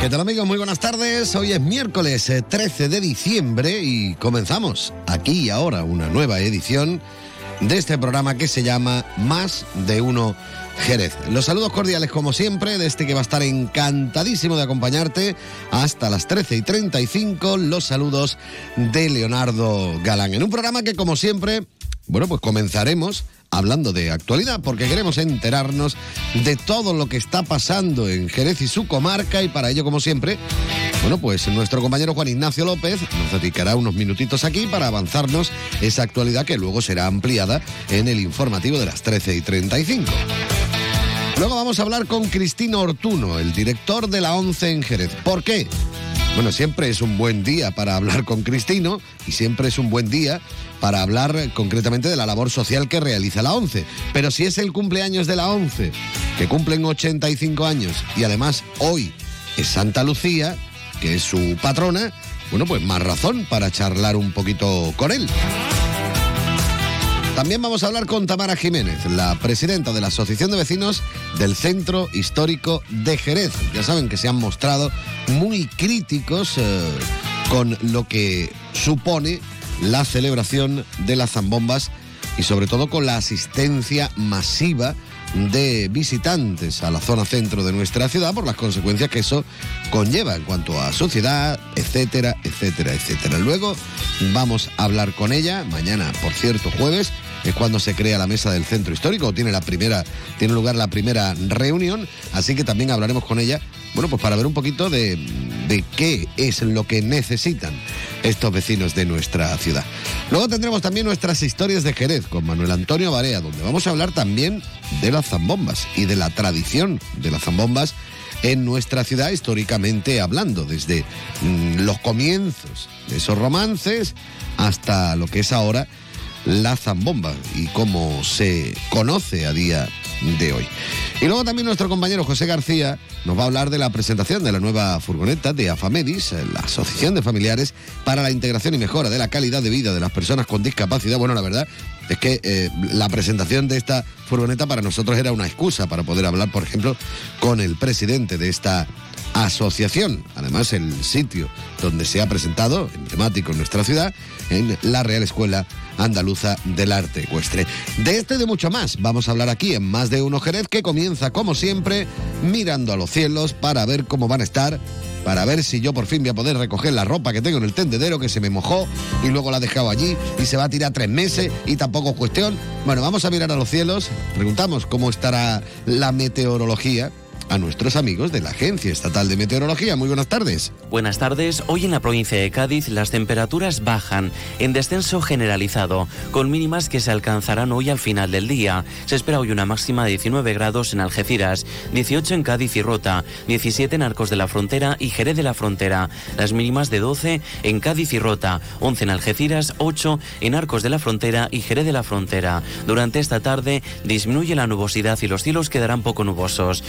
¿Qué tal amigos? Muy buenas tardes. Hoy es miércoles eh, 13 de diciembre y comenzamos aquí y ahora una nueva edición de este programa que se llama Más de uno Jerez. Los saludos cordiales como siempre de este que va a estar encantadísimo de acompañarte hasta las 13 y 35. Los saludos de Leonardo Galán. En un programa que como siempre, bueno, pues comenzaremos hablando de actualidad, porque queremos enterarnos de todo lo que está pasando en Jerez y su comarca, y para ello, como siempre, bueno, pues nuestro compañero Juan Ignacio López nos dedicará unos minutitos aquí para avanzarnos esa actualidad que luego será ampliada en el informativo de las 13 y 35. Luego vamos a hablar con Cristino Ortuno, el director de la ONCE en Jerez. ¿Por qué? Bueno, siempre es un buen día para hablar con Cristino y siempre es un buen día para hablar concretamente de la labor social que realiza la ONCE. Pero si es el cumpleaños de la ONCE, que cumplen 85 años y además hoy es Santa Lucía, que es su patrona, bueno, pues más razón para charlar un poquito con él. También vamos a hablar con Tamara Jiménez, la presidenta de la Asociación de Vecinos del Centro Histórico de Jerez. Ya saben que se han mostrado muy críticos eh, con lo que supone la celebración de las zambombas y sobre todo con la asistencia masiva de visitantes a la zona centro de nuestra ciudad por las consecuencias que eso conlleva en cuanto a sociedad, etcétera, etcétera, etcétera. Luego vamos a hablar con ella, mañana, por cierto, jueves, es cuando se crea la mesa del centro histórico, tiene la primera, tiene lugar la primera reunión, así que también hablaremos con ella, bueno, pues para ver un poquito de, de qué es lo que necesitan estos vecinos de nuestra ciudad. Luego tendremos también nuestras historias de Jerez con Manuel Antonio Barea, donde vamos a hablar también de las zambombas y de la tradición de las zambombas en nuestra ciudad históricamente hablando, desde mm, los comienzos de esos romances hasta lo que es ahora la zambomba y cómo se conoce a día de hoy. Y luego también nuestro compañero José García nos va a hablar de la presentación de la nueva furgoneta de AFAMEDIS, la Asociación de Familiares para la Integración y Mejora de la Calidad de Vida de las Personas con Discapacidad. Bueno, la verdad es que eh, la presentación de esta furgoneta para nosotros era una excusa para poder hablar, por ejemplo, con el presidente de esta asociación. Además, el sitio donde se ha presentado, emblemático en nuestra ciudad, en la Real Escuela Andaluza del Arte Ecuestre. De este y de mucho más vamos a hablar aquí en Más de Uno Jerez, que comienza, como siempre, mirando a los cielos para ver cómo van a estar para ver si yo por fin voy a poder recoger la ropa que tengo en el tendedero que se me mojó y luego la he dejado allí y se va a tirar tres meses y tampoco es cuestión. Bueno, vamos a mirar a los cielos, preguntamos cómo estará la meteorología a nuestros amigos de la Agencia Estatal de Meteorología. Muy buenas tardes. Buenas tardes. Hoy en la provincia de Cádiz las temperaturas bajan en descenso generalizado, con mínimas que se alcanzarán hoy al final del día. Se espera hoy una máxima de 19 grados en Algeciras, 18 en Cádiz y Rota, 17 en Arcos de la Frontera y Jerez de la Frontera. Las mínimas de 12 en Cádiz y Rota, 11 en Algeciras, 8 en Arcos de la Frontera y Jerez de la Frontera. Durante esta tarde disminuye la nubosidad y los cielos quedarán poco nubosos.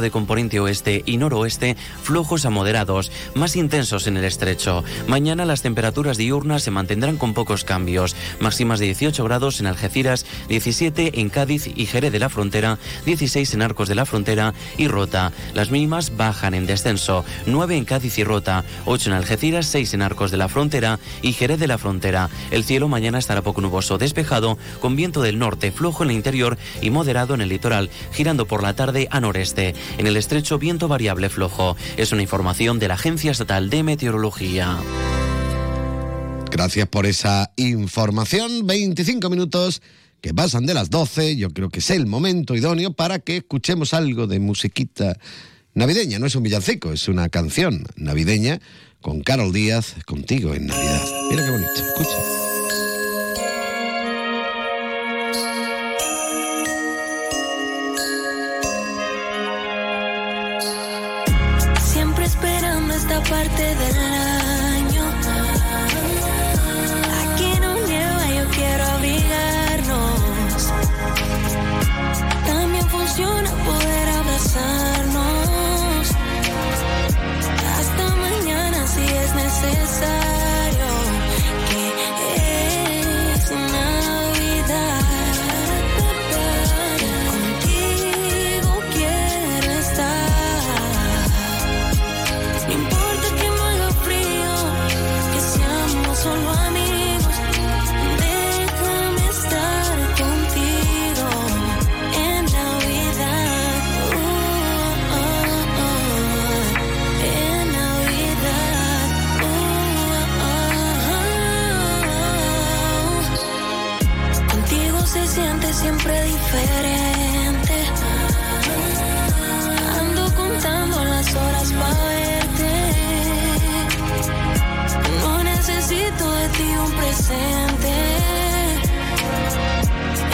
De componente oeste y noroeste flojos a moderados, más intensos en el estrecho. Mañana las temperaturas diurnas se mantendrán con pocos cambios, máximas de 18 grados en Algeciras, 17 en Cádiz y Jerez de la Frontera, 16 en Arcos de la Frontera y Rota. Las mínimas bajan en descenso, 9 en Cádiz y Rota, 8 en Algeciras, 6 en Arcos de la Frontera y Jerez de la Frontera. El cielo mañana estará poco nuboso, despejado, con viento del norte, flojo en el interior y moderado en el litoral, girando por la tarde a noreste. En el estrecho, viento variable flojo. Es una información de la Agencia Estatal de Meteorología. Gracias por esa información. 25 minutos que pasan de las 12. Yo creo que es el momento idóneo para que escuchemos algo de musiquita navideña. No es un villancico, es una canción navideña con Carol Díaz, contigo en Navidad. Mira qué bonito, escucha.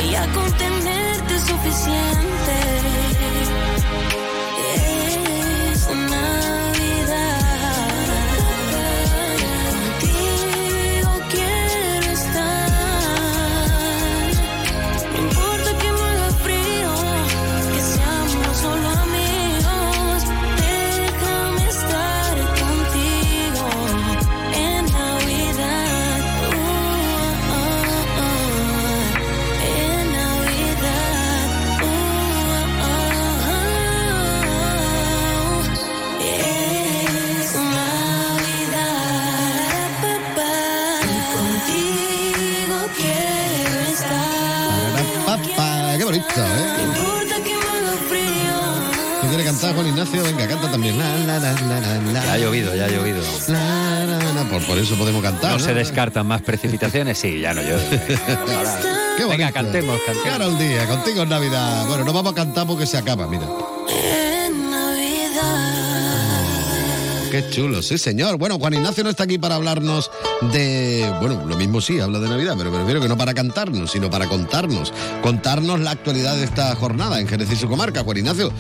Y a contenerte es suficiente. Ignacio? Venga, canta también. La, la, la, la, la, la. Ya ha llovido, ya ha llovido. La, la, la. Por, por eso podemos cantar. ¿No se descartan más precipitaciones? Sí, ya no llueve. Qué. Venga, cantemos, cantemos. Claro el día, contigo es Navidad. Bueno, no vamos a cantar porque se acaba, mira. En Navidad. Qué chulo, sí señor. Bueno, Juan Ignacio no está aquí para hablarnos de... Bueno, lo mismo sí, habla de Navidad, pero prefiero que no para cantarnos, sino para contarnos. Contarnos la actualidad de esta jornada en Jerez y su comarca. Juan Ignacio,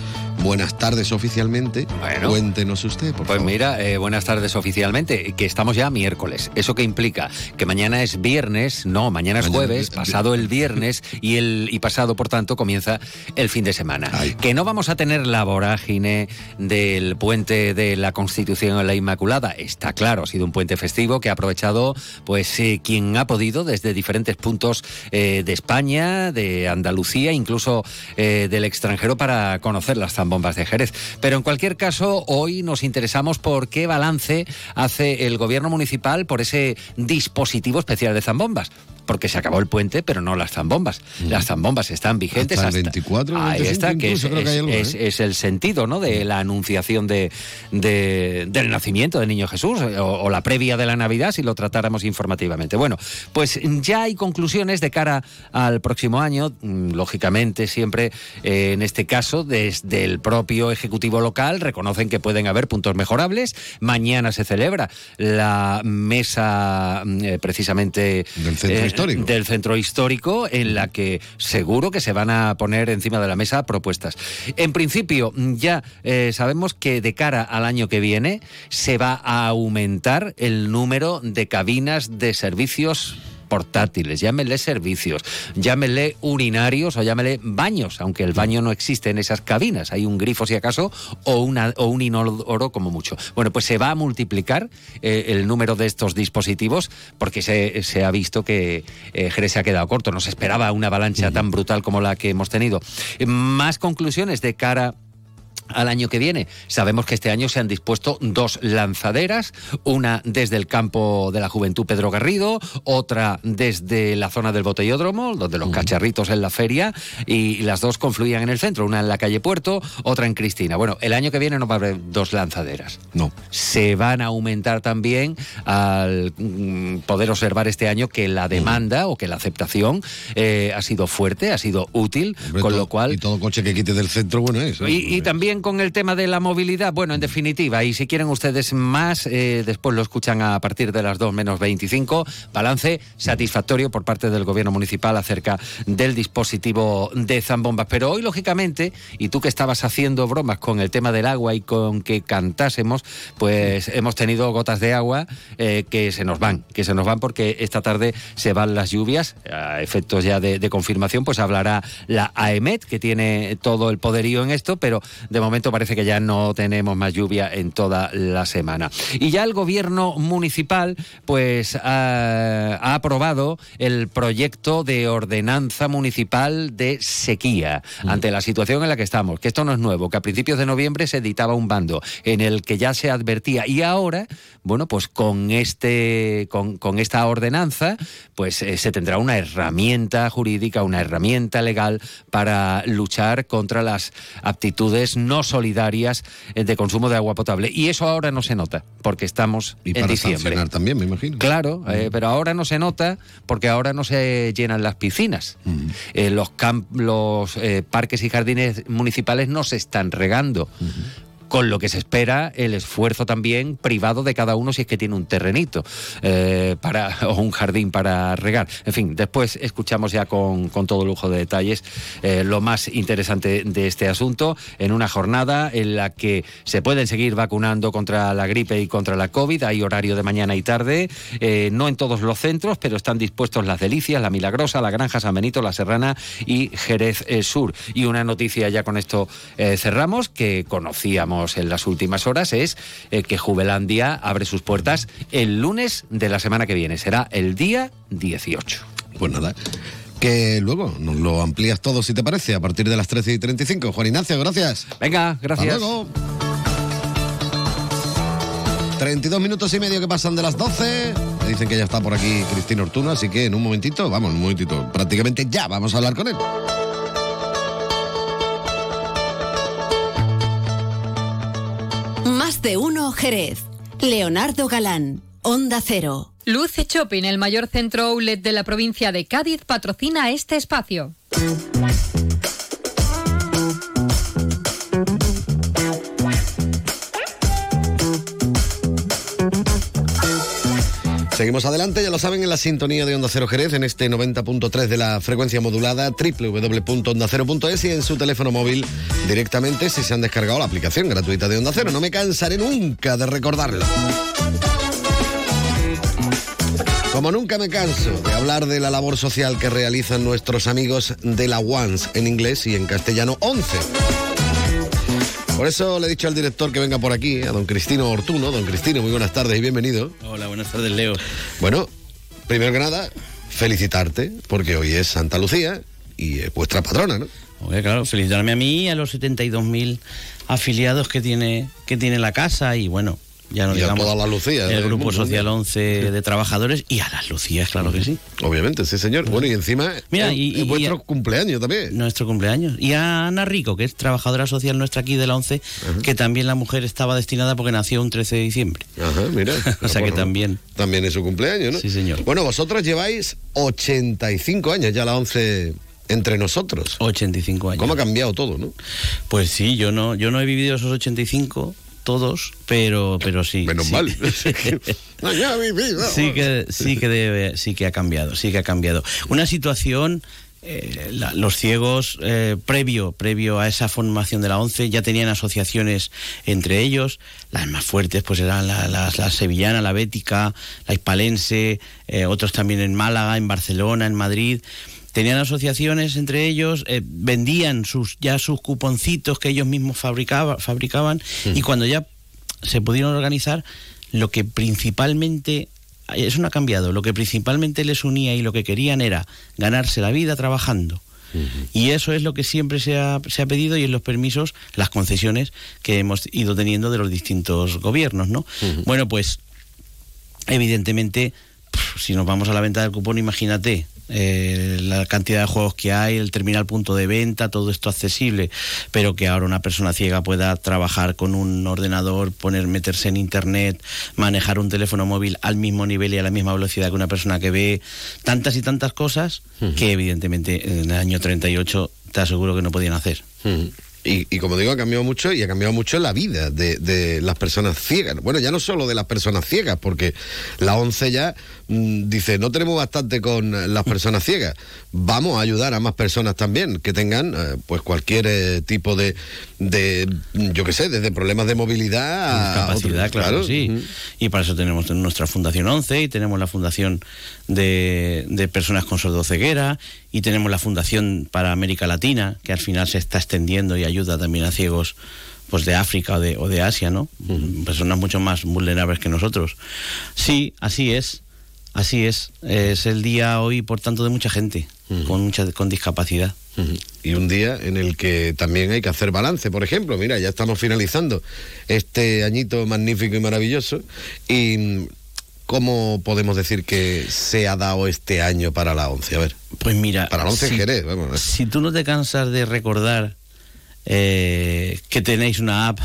buenas tardes oficialmente. Bueno. Cuéntenos usted, por Pues favor. mira, eh, buenas tardes oficialmente, que estamos ya miércoles. ¿Eso qué implica? Que mañana es viernes, no, mañana es Mañana jueves, es- pasado el viernes y el y pasado, por tanto, comienza el fin de semana. Ay. Que no vamos a tener la vorágine del puente de la Constitución en la Inmaculada, está claro, ha sido un puente festivo que ha aprovechado pues eh, quien ha podido desde diferentes puntos eh, de España, de Andalucía, incluso eh, del extranjero para conocer las zambombas de Jerez. Pero en cualquier caso, hoy nos interesamos por qué balance hace el gobierno municipal por ese dispositivo especial de zambombas. Porque se acabó el puente, pero no las zambombas. Las zambombas están vigentes Hasta el hasta, 24, Ahí 25 está, que es, que es- algo, ¿eh? es el sentido ¿no? de la anunciación de, de- del nacimiento del niño Jesús eh, o, o la previa de la Navidad si lo tratáramos informativamente. Bueno, pues ya hay conclusiones de cara al próximo año, mm, lógicamente siempre eh, en este caso desde el propio Ejecutivo local reconocen que pueden haber puntos mejorables. Mañana se celebra la mesa mm, eh, precisamente Del centro del centro histórico en la que seguro que se van a poner encima de la mesa propuestas. En principio, ya eh, sabemos que de cara al año que viene se va a aumentar el número de cabinas de servicios portátiles, llámenle servicios, llámenle urinarios o llámenle baños, aunque el baño no existe en esas cabinas, hay un grifo si acaso o, una, o un inodoro como mucho. Bueno, pues se va a multiplicar eh, el número de estos dispositivos porque se, se ha visto que eh, Jerez se ha quedado corto, no se esperaba una avalancha tan brutal como la que hemos tenido. Más conclusiones de cara al año que viene. Sabemos que este año se han dispuesto dos lanzaderas, una desde el campo de la Juventud Pedro Garrido, otra desde la zona del Botellódromo, donde los cacharritos en la feria, y las dos confluían en el centro, una en la calle Puerto, otra en Cristina. Bueno, el año que viene no va a haber dos lanzaderas No. se van a aumentar también al mm, poder observar este año que la demanda o que la aceptación eh, ha sido fuerte, ha sido útil, Hombre, con todo- lo cual Y todo coche que quite del centro, bueno es. ¿eh? y, y también con el tema de la movilidad? Bueno, en definitiva, y si quieren ustedes más, eh, después lo escuchan a partir de las 2 menos 25. Balance satisfactorio por parte del gobierno municipal acerca del dispositivo de zambombas. Pero hoy, lógicamente, y tú que estabas haciendo bromas con el tema del agua y con que cantásemos, pues hemos tenido gotas de agua eh, que se nos van, que se nos van porque esta tarde se van las lluvias. A efectos ya de, de confirmación, pues hablará la AEMET, que tiene todo el poderío en esto, pero de momento parece que ya no tenemos más lluvia en toda la semana. Y ya el gobierno municipal, pues ha, ha aprobado el proyecto de ordenanza municipal de sequía ante la situación en la que estamos, que esto no es nuevo, que a principios de noviembre se editaba un bando en el que ya se advertía y ahora, bueno, pues con este con, con esta ordenanza, pues eh, se tendrá una herramienta jurídica, una herramienta legal para luchar contra las aptitudes no solidarias eh, de consumo de agua potable. Y eso ahora no se nota, porque estamos Y en para diciembre. sancionar también, me imagino. Claro, eh, pero ahora no se nota porque ahora no se llenan las piscinas. Eh, los camp- los eh, parques y jardines municipales no se están regando. Con lo que se espera el esfuerzo también privado de cada uno si es que tiene un terrenito eh, para, o un jardín para regar. En fin, después escuchamos ya con, con todo lujo de detalles eh, lo más interesante de este asunto en una jornada en la que se pueden seguir vacunando contra la gripe y contra la COVID. Hay horario de mañana y tarde, eh, no en todos los centros, pero están dispuestos Las Delicias, La Milagrosa, La Granja, San Benito, La Serrana y Jerez Sur. Y una noticia ya con esto cerramos que conocíamos en las últimas horas es eh, que Jubelandia abre sus puertas el lunes de la semana que viene. Será el día 18. Pues nada. Que luego nos lo amplías todo, si te parece, a partir de las 13 y 35. Juan Ignacio, gracias. Venga, Hasta gracias. luego. 32 minutos y medio que pasan de las 12. Me dicen que ya está por aquí Cristina Ortuno, así que en un momentito, vamos, en un momentito, prácticamente ya vamos a hablar con él. De uno Jerez. Leonardo Galán, Onda Cero. Luce Shopping, el mayor centro outlet de la provincia de Cádiz, patrocina este espacio. Seguimos adelante, ya lo saben, en la sintonía de Onda Cero Jerez, en este 90.3 de la frecuencia modulada, www.ondacero.es y en su teléfono móvil directamente si se han descargado la aplicación gratuita de Onda Cero. No me cansaré nunca de recordarlo. Como nunca me canso de hablar de la labor social que realizan nuestros amigos de la ONCE en inglés y en castellano 11. Por eso le he dicho al director que venga por aquí, a don Cristino Ortuno. Don Cristino, muy buenas tardes y bienvenido. Hola, buenas tardes, Leo. Bueno, primero que nada, felicitarte, porque hoy es Santa Lucía y es vuestra patrona, ¿no? Oye, claro, felicitarme a mí y a los 72.000 afiliados que tiene, que tiene la casa y bueno, ya no Y a todas las Lucías el del Grupo mundo, Social ¿no? 11 de trabajadores y a las Lucías, claro que sí. Obviamente, sí, señor. Bueno, y encima Mira, es, y- es y- vuestro y- cumpleaños también. Nuestro cumpleaños. Y a Ana Rico, que es trabajadora social nuestra aquí de la 11, que también la mujer estaba destinada porque nació un 13 de diciembre. Ajá, mira. O sea que también. También es su cumpleaños, ¿no? Sí, señor. Bueno, vosotros lleváis 85 años ya la 11 entre nosotros. 85 años. ¿Cómo ha cambiado todo, no? Pues sí, yo no, yo no he vivido esos 85 todos, pero, pero sí. Menos sí. mal. Sí que sí que debe sí que ha cambiado sí que ha cambiado una situación eh, la- los ciegos eh, previo previo a esa formación de la ONCE ya tenían asociaciones entre ellos las más fuertes pues eran la, la- la sevillana la bética la hispalense eh, otros también en Málaga en Barcelona en Madrid tenían asociaciones entre ellos, eh, vendían sus ya sus cuponcitos que ellos mismos fabricaba- fabricaban y cuando ya se pudieron organizar, lo que principalmente eso no ha cambiado, lo que principalmente les unía y lo que querían era ganarse la vida trabajando. Y eso es lo que siempre se ha, se ha pedido y en los permisos, las concesiones que hemos ido teniendo de los distintos gobiernos, ¿no? Bueno, pues evidentemente, si nos vamos a la venta del cupón, imagínate eh, la cantidad de juegos que hay, el terminal punto de venta, todo esto accesible, pero que ahora una persona ciega pueda trabajar con un ordenador, poner, meterse en internet, manejar un teléfono móvil al mismo nivel y a la misma velocidad que una persona que ve tantas y tantas cosas que evidentemente en el año 38 te aseguro que no podían hacer. Y, y como digo, ha cambiado mucho y ha cambiado mucho la vida de, de las personas ciegas. Bueno, ya no solo de las personas ciegas, porque la ONCE ya dice, no tenemos bastante con las personas ciegas, vamos a ayudar a más personas también que tengan eh, pues cualquier eh, tipo de, de, yo qué sé, desde problemas de movilidad a Discapacidad, otros, claro, sí. Y para eso tenemos nuestra Fundación 11 y tenemos la Fundación de, de Personas con Sordoceguera y tenemos la Fundación para América Latina, que al final se está extendiendo y ayuda también a ciegos pues de África o de, o de Asia, ¿no? Personas mucho más vulnerables que nosotros. Sí, así es. Así es. Es el día hoy, por tanto, de mucha gente con mucha con discapacidad. Y un día en el que también hay que hacer balance, por ejemplo, mira, ya estamos finalizando este añito magnífico y maravilloso y mm, ¿cómo podemos decir que se ha dado este año para la ONCE? A ver, Pues mira, para la ONCE en si- Jerez, vamos. Si tú no te cansas de recordar eh, que tenéis una app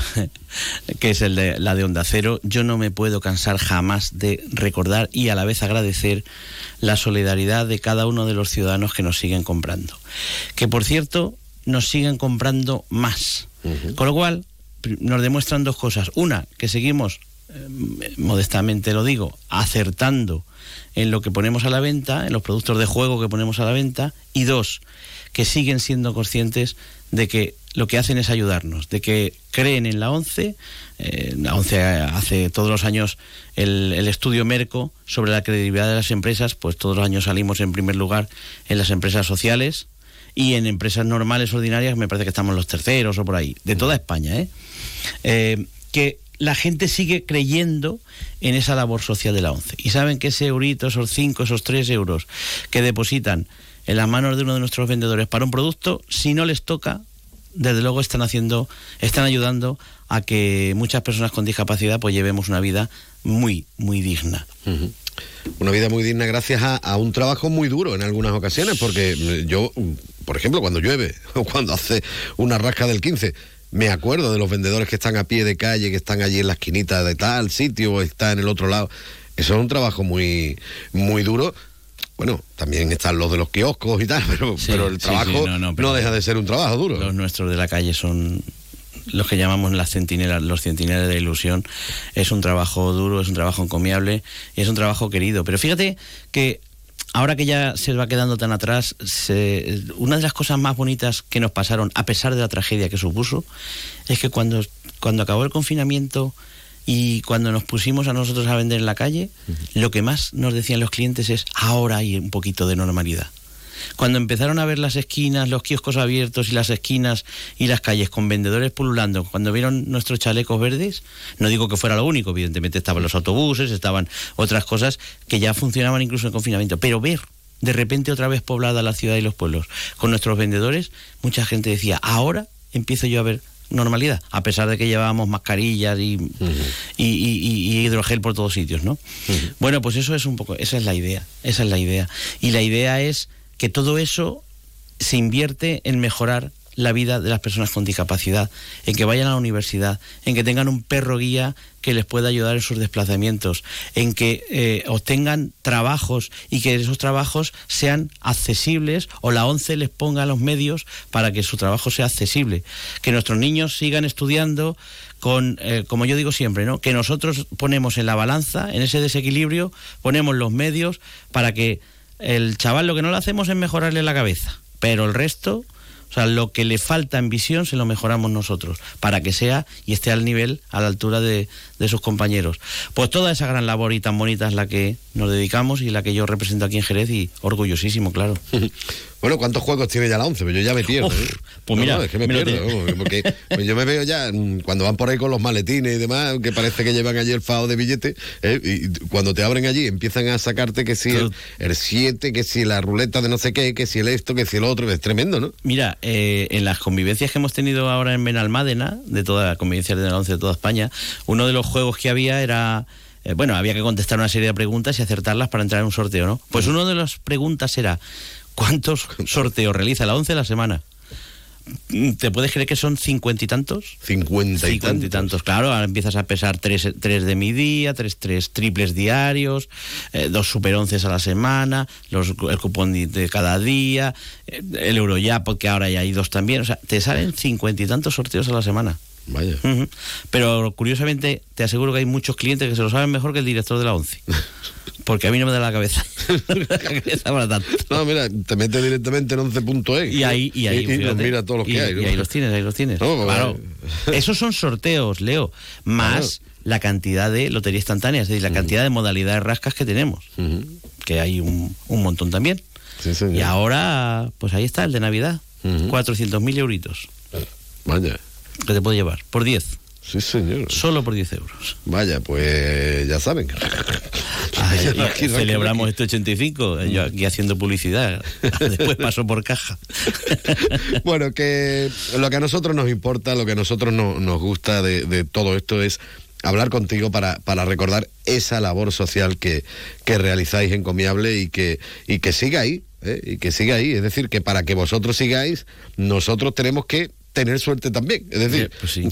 que es el de, la de Onda Cero, yo no me puedo cansar jamás de recordar y a la vez agradecer la solidaridad de cada uno de los ciudadanos que nos siguen comprando. Que por cierto, nos siguen comprando más. Con lo cual, nos demuestran dos cosas. Una, que seguimos, eh, modestamente lo digo, acertando en lo que ponemos a la venta, en los productos de juego que ponemos a la venta. Y dos, que siguen siendo conscientes de que lo que hacen es ayudarnos, de que creen en la ONCE. eh, la ONCE hace todos los años el, el estudio Merco sobre la credibilidad de las empresas, pues todos los años salimos en primer lugar en las empresas sociales y en empresas normales, ordinarias, me parece que estamos los terceros o por ahí, de toda España, ¿eh? Eh, que la gente sigue creyendo en esa labor social de la ONCE. Y saben que ese eurito, esos 5, esos 3 euros que depositan en las manos de uno de nuestros vendedores para un producto, si no les toca, desde luego están haciendo, están ayudando a que muchas personas con discapacidad pues llevemos una vida muy, muy digna. Una vida muy digna gracias a, un trabajo muy duro en algunas ocasiones, porque mm, yo, por ejemplo, cuando llueve o cuando hace una rasca del 15, me acuerdo de los vendedores que están a pie de calle, que están allí en la esquinita de tal sitio o está en el otro lado. Eso es un trabajo muy, muy duro. Bueno, también están los de los kioscos y tal, pero, Sí, pero el trabajo sí, no, no, pero- no deja de ser un trabajo duro. Los nuestros de la calle son los que llamamos las centinelas, los centinelas de ilusión. Es un trabajo duro, es un trabajo encomiable y es un trabajo querido. Pero fíjate que ahora que ya se va quedando tan atrás, se- una de las cosas más bonitas que nos pasaron, a pesar de la tragedia que supuso, es que cuando, cuando acabó el confinamiento y cuando nos pusimos a nosotros a vender en la calle, lo que más nos decían los clientes es ahora hay un poquito de normalidad. Cuando empezaron a ver las esquinas, los kioscos abiertos y las esquinas y las calles con vendedores pululando, cuando vieron nuestros chalecos verdes, no digo que fuera lo único, evidentemente estaban los autobuses, estaban otras cosas que ya funcionaban incluso en confinamiento, pero ver de repente otra vez poblada la ciudad y los pueblos con nuestros vendedores, mucha gente decía, ahora empiezo yo a ver normalidad, a pesar de que llevábamos mascarillas y, y, y- y hidrogel por todos sitios, ¿no? Bueno, pues eso es un poco, esa es la idea, esa es la idea. Y la idea es que todo eso se invierte en mejorar la vida de las personas con discapacidad, en que vayan a la universidad, en que tengan un perro guía que les pueda ayudar en sus desplazamientos, en que eh, obtengan trabajos y que esos trabajos sean accesibles o la ONCE les ponga los medios para que su trabajo sea accesible, que nuestros niños sigan estudiando con, eh, como yo digo siempre, ¿no? que nosotros ponemos en la balanza, en ese desequilibrio, ponemos los medios para que el chaval lo que no le hacemos es mejorarle la cabeza, pero el resto... O sea, lo que le falta en visión se lo mejoramos nosotros, para que sea y esté al nivel, a la altura de, de sus compañeros. Pues toda esa gran labor y tan bonita es la que nos dedicamos y la que yo represento aquí en Jerez y orgullosísimo, claro. Bueno, ¿cuántos juegos tiene ya la 11? Pues yo ya me pierdo. Uf, ¿eh? pues No, mira, no, es que me, pierdo. Porque pues yo me veo ya mm, cuando van por ahí con los maletines y demás, que parece que llevan allí el fao de billetes. ¿eh? Y cuando te abren allí empiezan a sacarte que si el, el 7, que si la ruleta de no sé qué, que si el esto, que si el otro. Es tremendo, ¿no? Mira, eh, en las convivencias que hemos tenido ahora en Benalmádena, de toda la convivencia de la ONCE de toda España, uno de los juegos que había era, eh, bueno, había que contestar una serie de preguntas y acertarlas para entrar en un sorteo, ¿no? Pues una de las preguntas era, ¿cuántos sorteos realiza la ONCE a la semana? ¿Te puedes creer que son cincuenta y tantos? Cincuenta y Cincuenta y tantos. claro. Ahora empiezas a pesar tres, tres de mi día, tres, tres triples diarios, eh, dos super once a la semana, los, el cupón de- cada día, eh, el Eurojackpot, que ahora ya hay dos también. O sea, te salen cincuenta y tantos sorteos a la semana. Vaya. Pero curiosamente, te aseguro que hay muchos clientes que se lo saben mejor que el director de la ONCE. Porque a mí no me da la cabeza. la cabeza para tanto. No, mira, te metes directamente en 11.e. Y ahí, y ahí, y, fíjate. mira todos los Y- que hay. y ¿no? ahí los tienes, ahí los tienes. No, pues, claro. Esos son sorteos, Leo, más la cantidad de lotería instantánea, es decir, la cantidad de modalidades rascas que tenemos, que hay un, un montón también. Sí, señor. Y ahora, pues ahí está el de Navidad, Ujú. 400.000 euritos, Vaya. que te puede llevar, por 10, Sí, señor. solo por 10 euros. Vaya, pues ya saben. Ay, Aquí, y aquí, celebramos aquí. este 85, yo aquí haciendo publicidad, después paso por caja. Bueno, que lo que a nosotros nos importa, lo que a nosotros no- nos gusta de, de todo esto es hablar contigo para, para recordar esa labor social que, que realizáis encomiable y que, y que siga ahí, ¿eh? y que siga ahí. Es decir, que para que vosotros sigáis, nosotros tenemos que tener suerte también. Es decir, Pues sí.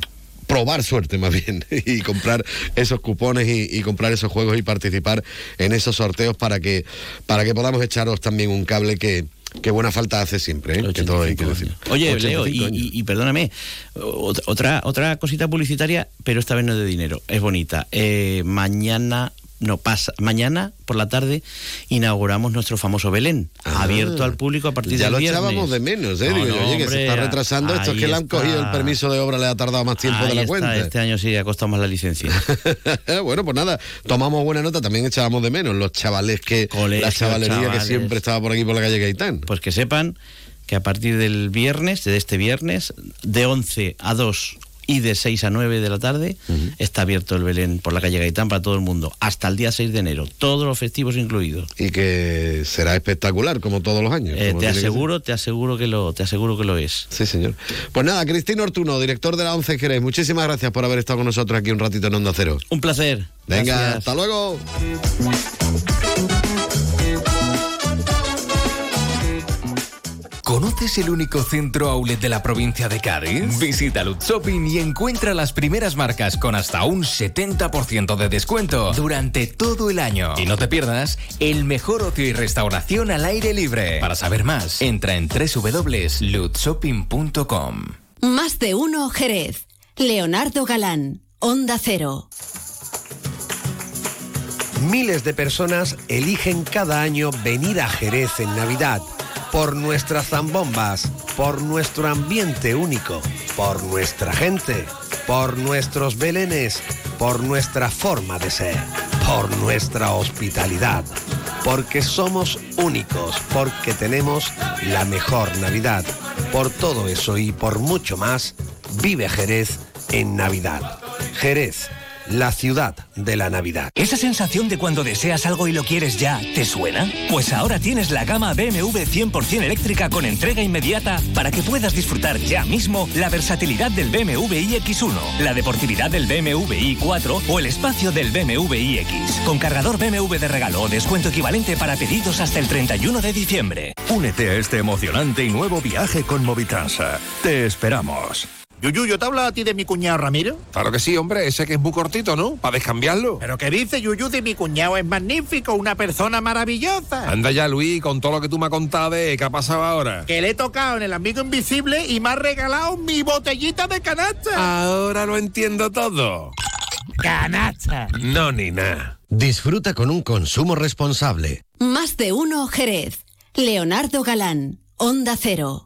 Probar suerte más bien y comprar esos cupones y, y comprar esos juegos y participar en esos sorteos para que para que podamos echaros también un cable que, que buena falta hace siempre, ¿eh? que todo hay que 85 decir. años. Oye, 85 Leo, y, y- y perdóname, ot- otra, otra cosita publicitaria, pero esta vez no es de dinero, es bonita. Eh, mañana, no pasa, mañana por la tarde inauguramos nuestro famoso Belén, Ah, abierto al público a partir ya del lo viernes. echábamos de menos, ¿eh? No, Digo no, oye, que se está retrasando. Esto es que le han cogido el permiso de obra, le ha tardado más tiempo de la está, cuenta. Este año sí ha costado más la licencia. bueno, pues nada, tomamos buena nota, también echábamos de menos los chavales que, Colegio, la chavalería que chavales. siempre estaba por aquí por la calle Gaitán. Pues que sepan que a partir del viernes, de este viernes, de 11 a 2 y de 6 a 9 de la tarde, está abierto el Belén por la calle Gaitán para todo el mundo, hasta el día 6 de enero, todos los festivos incluidos. Y que será espectacular, como todos los años. Eh, te aseguro, te aseguro que lo, te aseguro que lo es. Sí, señor. Pues nada, Cristina Ortuno, director de la ONCE Jerez, muchísimas gracias por haber estado con nosotros aquí un ratito en Onda Cero. Un placer. Venga, Gracias. hasta luego. ¿Conoces el único centro outlet de la provincia de Cádiz? Visita Lutz Shopping y encuentra las primeras marcas con hasta un 70% de descuento durante todo el año. Y no te pierdas el mejor ocio y restauración al aire libre. Para saber más, entra en www.lutzshopping.com. Más de uno Jerez. Leonardo Galán. Onda Cero. Miles de personas eligen cada año venir a Jerez en Navidad por nuestras zambombas, por nuestro ambiente único, por nuestra gente, por nuestros belenes, por nuestra forma de ser, por nuestra hospitalidad, porque somos únicos, porque tenemos la mejor Navidad. Por todo eso y por mucho más, vive Jerez en Navidad. Jerez, la ciudad de la Navidad. ¿Esa sensación de cuando deseas algo y lo quieres ya, te suena? Pues ahora tienes la gama BMW 100% eléctrica con entrega inmediata para que puedas disfrutar ya mismo la versatilidad del BMW iX1, la deportividad del BMW i4 o el espacio del BMW iX. Con cargador BMW de regalo o descuento equivalente para pedidos hasta el 31 de diciembre. Únete a este emocionante y nuevo viaje con Movitransa. Te esperamos. Yuyu, ¿yo te he hablado a ti de mi cuñado Ramiro? Claro que sí, hombre, ese que es muy cortito, ¿no? Para descambiarlo. ¿Pero qué dice Yuyu de mi cuñado? Es magnífico, una persona maravillosa. Anda ya, Luis, con todo lo que tú me has contado de qué ha pasado ahora. Que le he tocado en el amigo invisible y me ha regalado mi botellita de canasta. Ahora lo entiendo todo. Canasta. No, ni nada. Disfruta con un consumo responsable. Más de uno Jerez. Leonardo Galán. Onda Cero.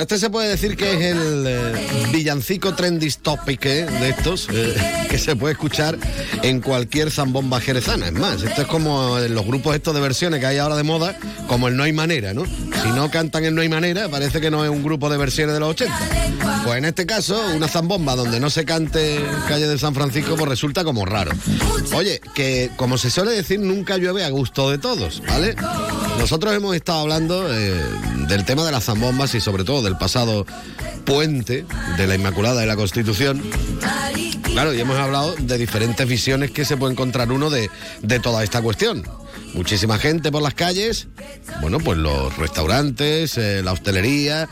Este se puede decir que es el eh, villancico trending topic eh, de estos eh, que se puede escuchar en cualquier zambomba jerezana. Es más, esto es como en los grupos estos de versiones que hay ahora de moda, como el No hay manera, ¿no? Si no cantan el No hay manera, parece que no es un grupo de versiones de los 80. Pues en este caso, una zambomba donde no se cante calle de San Francisco, pues resulta como raro. Oye, que como se suele decir, nunca llueve a gusto de todos, ¿vale? Nosotros hemos estado hablando del tema de las zambombas y sobre todo del pasado puente de la Inmaculada de la Constitución. Claro, y hemos hablado de diferentes visiones que se puede encontrar uno de, de toda esta cuestión. Muchísima gente por las calles, bueno, pues los restaurantes, eh, la hostelería,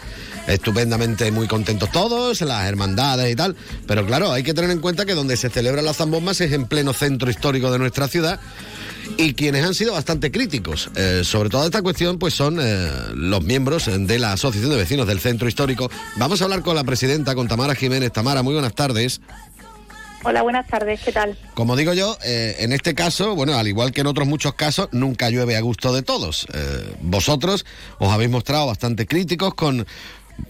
estupendamente muy contentos todos, las hermandades y tal. Pero claro, hay que tener en cuenta que donde se celebran las zambombas es en pleno centro histórico de nuestra ciudad y quienes han sido bastante críticos eh, sobre toda esta cuestión pues son eh, los miembros de la Asociación de Vecinos del Centro Histórico. Vamos a hablar con la presidenta, con Tamara Jiménez. Tamara, muy buenas tardes. Hola, buenas tardes, ¿qué tal? Como digo yo, eh, en este caso, bueno, al igual que en otros muchos casos, nunca llueve a gusto de todos. Eh, vosotros os habéis mostrado bastante críticos con,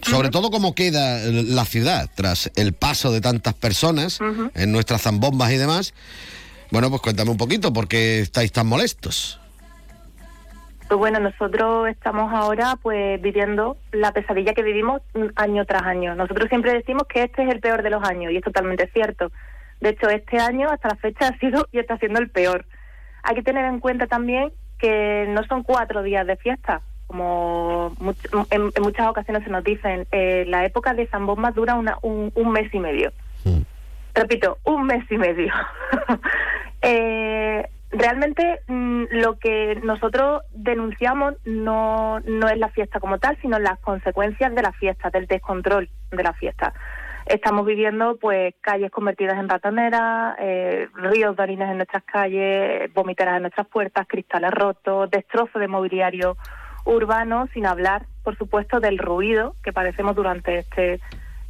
sobre todo cómo queda la ciudad tras el paso de tantas personas en nuestras zambombas y demás. Bueno, pues cuéntame un poquito, ¿por qué estáis tan molestos? Pues bueno, nosotros estamos ahora pues viviendo la pesadilla que vivimos mm, año tras año. Nosotros siempre decimos que este es el peor de los años y es totalmente cierto. De hecho, este año hasta la fecha ha sido y está siendo el peor. Hay que tener en cuenta también que no son cuatro días de fiesta, como much- en, en muchas ocasiones se nos dicen. Eh, la época de San Bomba dura una- un, un mes y medio. Repito, un mes y medio. Eh, realmente mm, lo que nosotros denunciamos no, no es la fiesta como tal, sino las consecuencias de la fiesta, del descontrol de la fiesta. Estamos viviendo pues calles convertidas en ratoneras, eh, ríos de orines en nuestras calles, vomiteras en nuestras puertas, cristales rotos, destrozo de mobiliario urbano, sin hablar, por supuesto, del ruido que padecemos durante este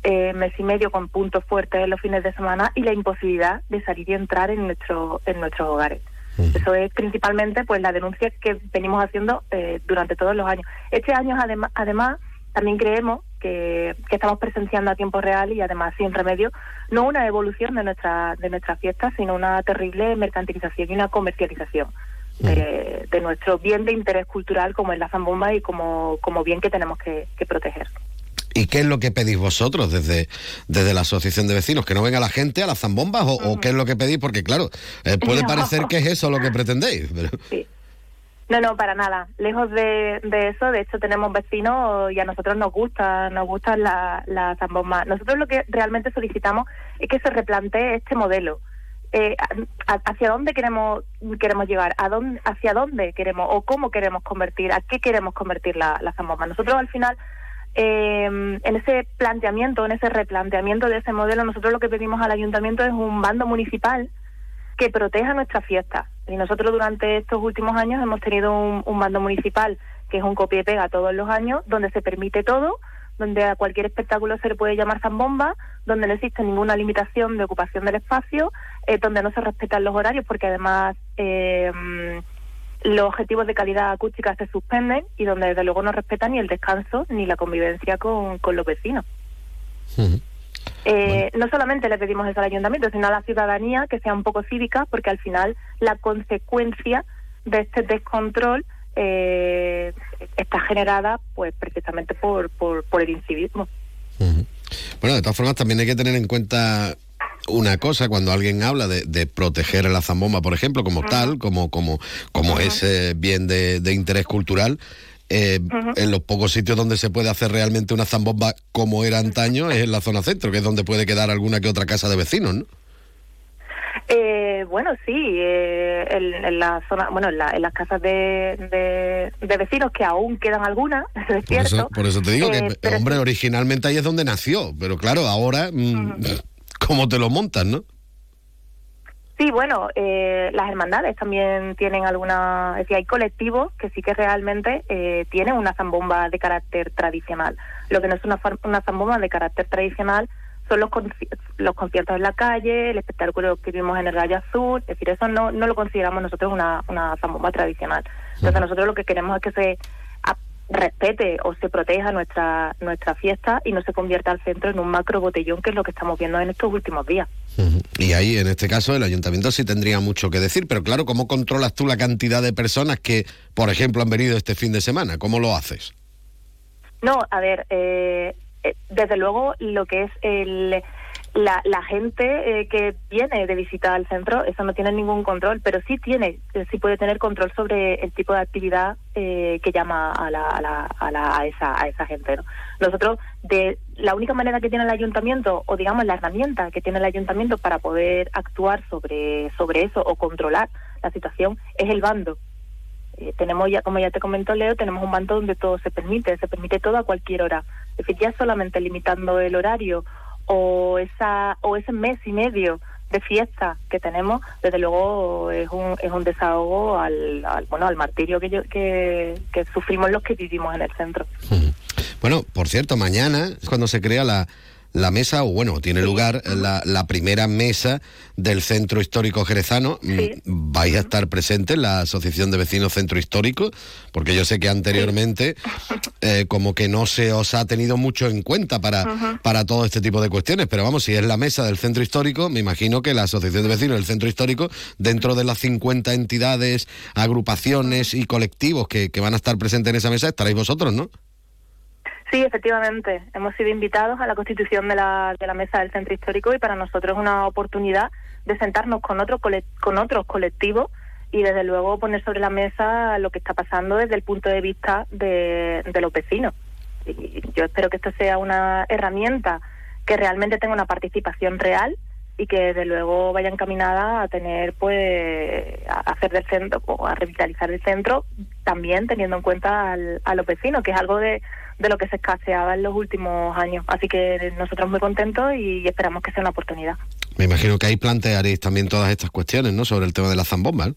eh, mes y medio con puntos fuertes en los fines de semana y la imposibilidad de salir y entrar en nuestro en nuestros hogares. Eso es principalmente pues la denuncia que venimos haciendo eh, durante todos los años. Este año además además también creemos que, que estamos presenciando a tiempo real y además sin remedio no una evolución de nuestra de nuestra fiesta, sino una terrible mercantilización y una comercialización de, de nuestro bien de interés cultural como es la zambomba y como, como bien que tenemos que, que proteger. ¿Y qué es lo que pedís vosotros desde, desde la Asociación de Vecinos? ¿Que no venga la gente a las zambombas o, o qué es lo que pedís? Porque claro, eh, puede No. parecer que es eso lo que pretendéis. pero- No, no, para nada. Lejos de, de eso, de hecho tenemos vecinos y a nosotros nos gusta, nos gustan las la zambombas. Nosotros lo que realmente solicitamos es que se replantee este modelo. Eh, hacia dónde queremos queremos llegar, a dónde, hacia dónde queremos o cómo queremos convertir, a qué queremos convertir la, la zambomba. Nosotros al final eh, en ese planteamiento, en ese replanteamiento de ese modelo, nosotros lo que pedimos al ayuntamiento es un bando municipal que proteja nuestra fiesta. Y nosotros durante estos últimos años hemos tenido un, un bando municipal que es un copia y pega todos los años, donde se permite todo, donde a cualquier espectáculo se le puede llamar zambomba, donde no existe ninguna limitación de ocupación del espacio, eh, donde no se respetan los horarios, porque además eh, los objetivos de calidad acústica se suspenden y donde desde luego no respetan ni el descanso ni la convivencia con, con los vecinos. Eh, No solamente le pedimos eso al ayuntamiento, sino a la ciudadanía que sea un poco cívica, porque al final la consecuencia de este descontrol eh, está generada pues precisamente por, por, por el incivismo. Bueno, de todas formas también hay que tener en cuenta una cosa cuando alguien habla de, de proteger a la zambomba, por ejemplo, como tal, como como como es eh, bien de, de interés cultural. eh, En los pocos sitios donde se puede hacer realmente una zambomba como era antaño es en la zona centro, que es donde puede quedar alguna que otra casa de vecinos, ¿no? Eh, bueno, sí, eh, en, en la zona, bueno, en, la- en las casas de, de, de vecinos que aún quedan algunas, es Por cierto. eso, por eso te digo Eh, que, pero hombre, originalmente ahí es donde nació, pero claro, ahora, mm, ¿cómo te lo montas, no? Sí, bueno, eh, las hermandades también tienen alguna, es decir, hay colectivos que sí que realmente eh, tienen una zambomba de carácter tradicional. Lo que no es una, una zambomba de carácter tradicional son los, conci- los conciertos en la calle, el espectáculo que vimos en el Rayo Azul, es decir, eso no, no lo consideramos nosotros una, una zambomba tradicional. Entonces nosotros lo que queremos es que se respete o se proteja nuestra nuestra fiesta y no se convierta al centro en un macro botellón que es lo que estamos viendo en estos últimos días. Y ahí, en este caso, el ayuntamiento sí tendría mucho que decir, pero claro, ¿cómo controlas tú la cantidad de personas que, por ejemplo, han venido este fin de semana? ¿Cómo lo haces? No, a ver, eh, eh, desde luego lo que es el la, la gente eh, que viene de visitar al centro, eso no tiene ningún control, pero sí tiene, eh, sí puede tener control sobre el tipo de actividad eh, que llama a, la, a, la, a, la, a, esa, a esa gente. ¿no? Nosotros, de la única manera que tiene el ayuntamiento, o digamos la herramienta que tiene el ayuntamiento para poder actuar sobre, sobre eso o controlar la situación, es el bando. Eh, tenemos ya, como ya te comentó Leo, tenemos un bando donde todo se permite, se permite todo a cualquier hora. Es decir, ya solamente limitando el horario o esa o ese mes y medio de fiesta que tenemos desde luego es un es un desahogo al, al bueno al martirio que, yo, que que sufrimos los que vivimos en el centro. Bueno por cierto mañana es cuando se crea la la mesa, o bueno, tiene lugar la, la, primera mesa del Centro Histórico Jerezano. Sí. ¿Vais a estar presentes la Asociación de Vecinos Centro Histórico? Porque yo sé que anteriormente eh, como que no se os ha tenido mucho en cuenta para, para todo este tipo de cuestiones. Pero vamos, si es la mesa del Centro Histórico, me imagino que la Asociación de Vecinos del Centro Histórico, dentro de las 50 entidades, agrupaciones y colectivos que, que van a estar presentes en esa mesa, estaréis vosotros, ¿no? Sí, efectivamente. Hemos sido invitados a la constitución de la, de la mesa del centro histórico y para nosotros es una oportunidad de sentarnos con, otro con otros colectivos y desde luego poner sobre la mesa lo que está pasando desde el punto de vista de, de los vecinos. Y yo espero que esto sea una herramienta que realmente tenga una participación real y que desde luego vaya encaminada a tener pues a hacer del centro o a revitalizar el centro también teniendo en cuenta al, a los vecinos que es algo de, de lo que se escaseaba en los últimos años así que nosotros muy contentos y esperamos que sea una oportunidad me imagino que ahí plantearéis también todas estas cuestiones no sobre el tema de la zambomba ¿no?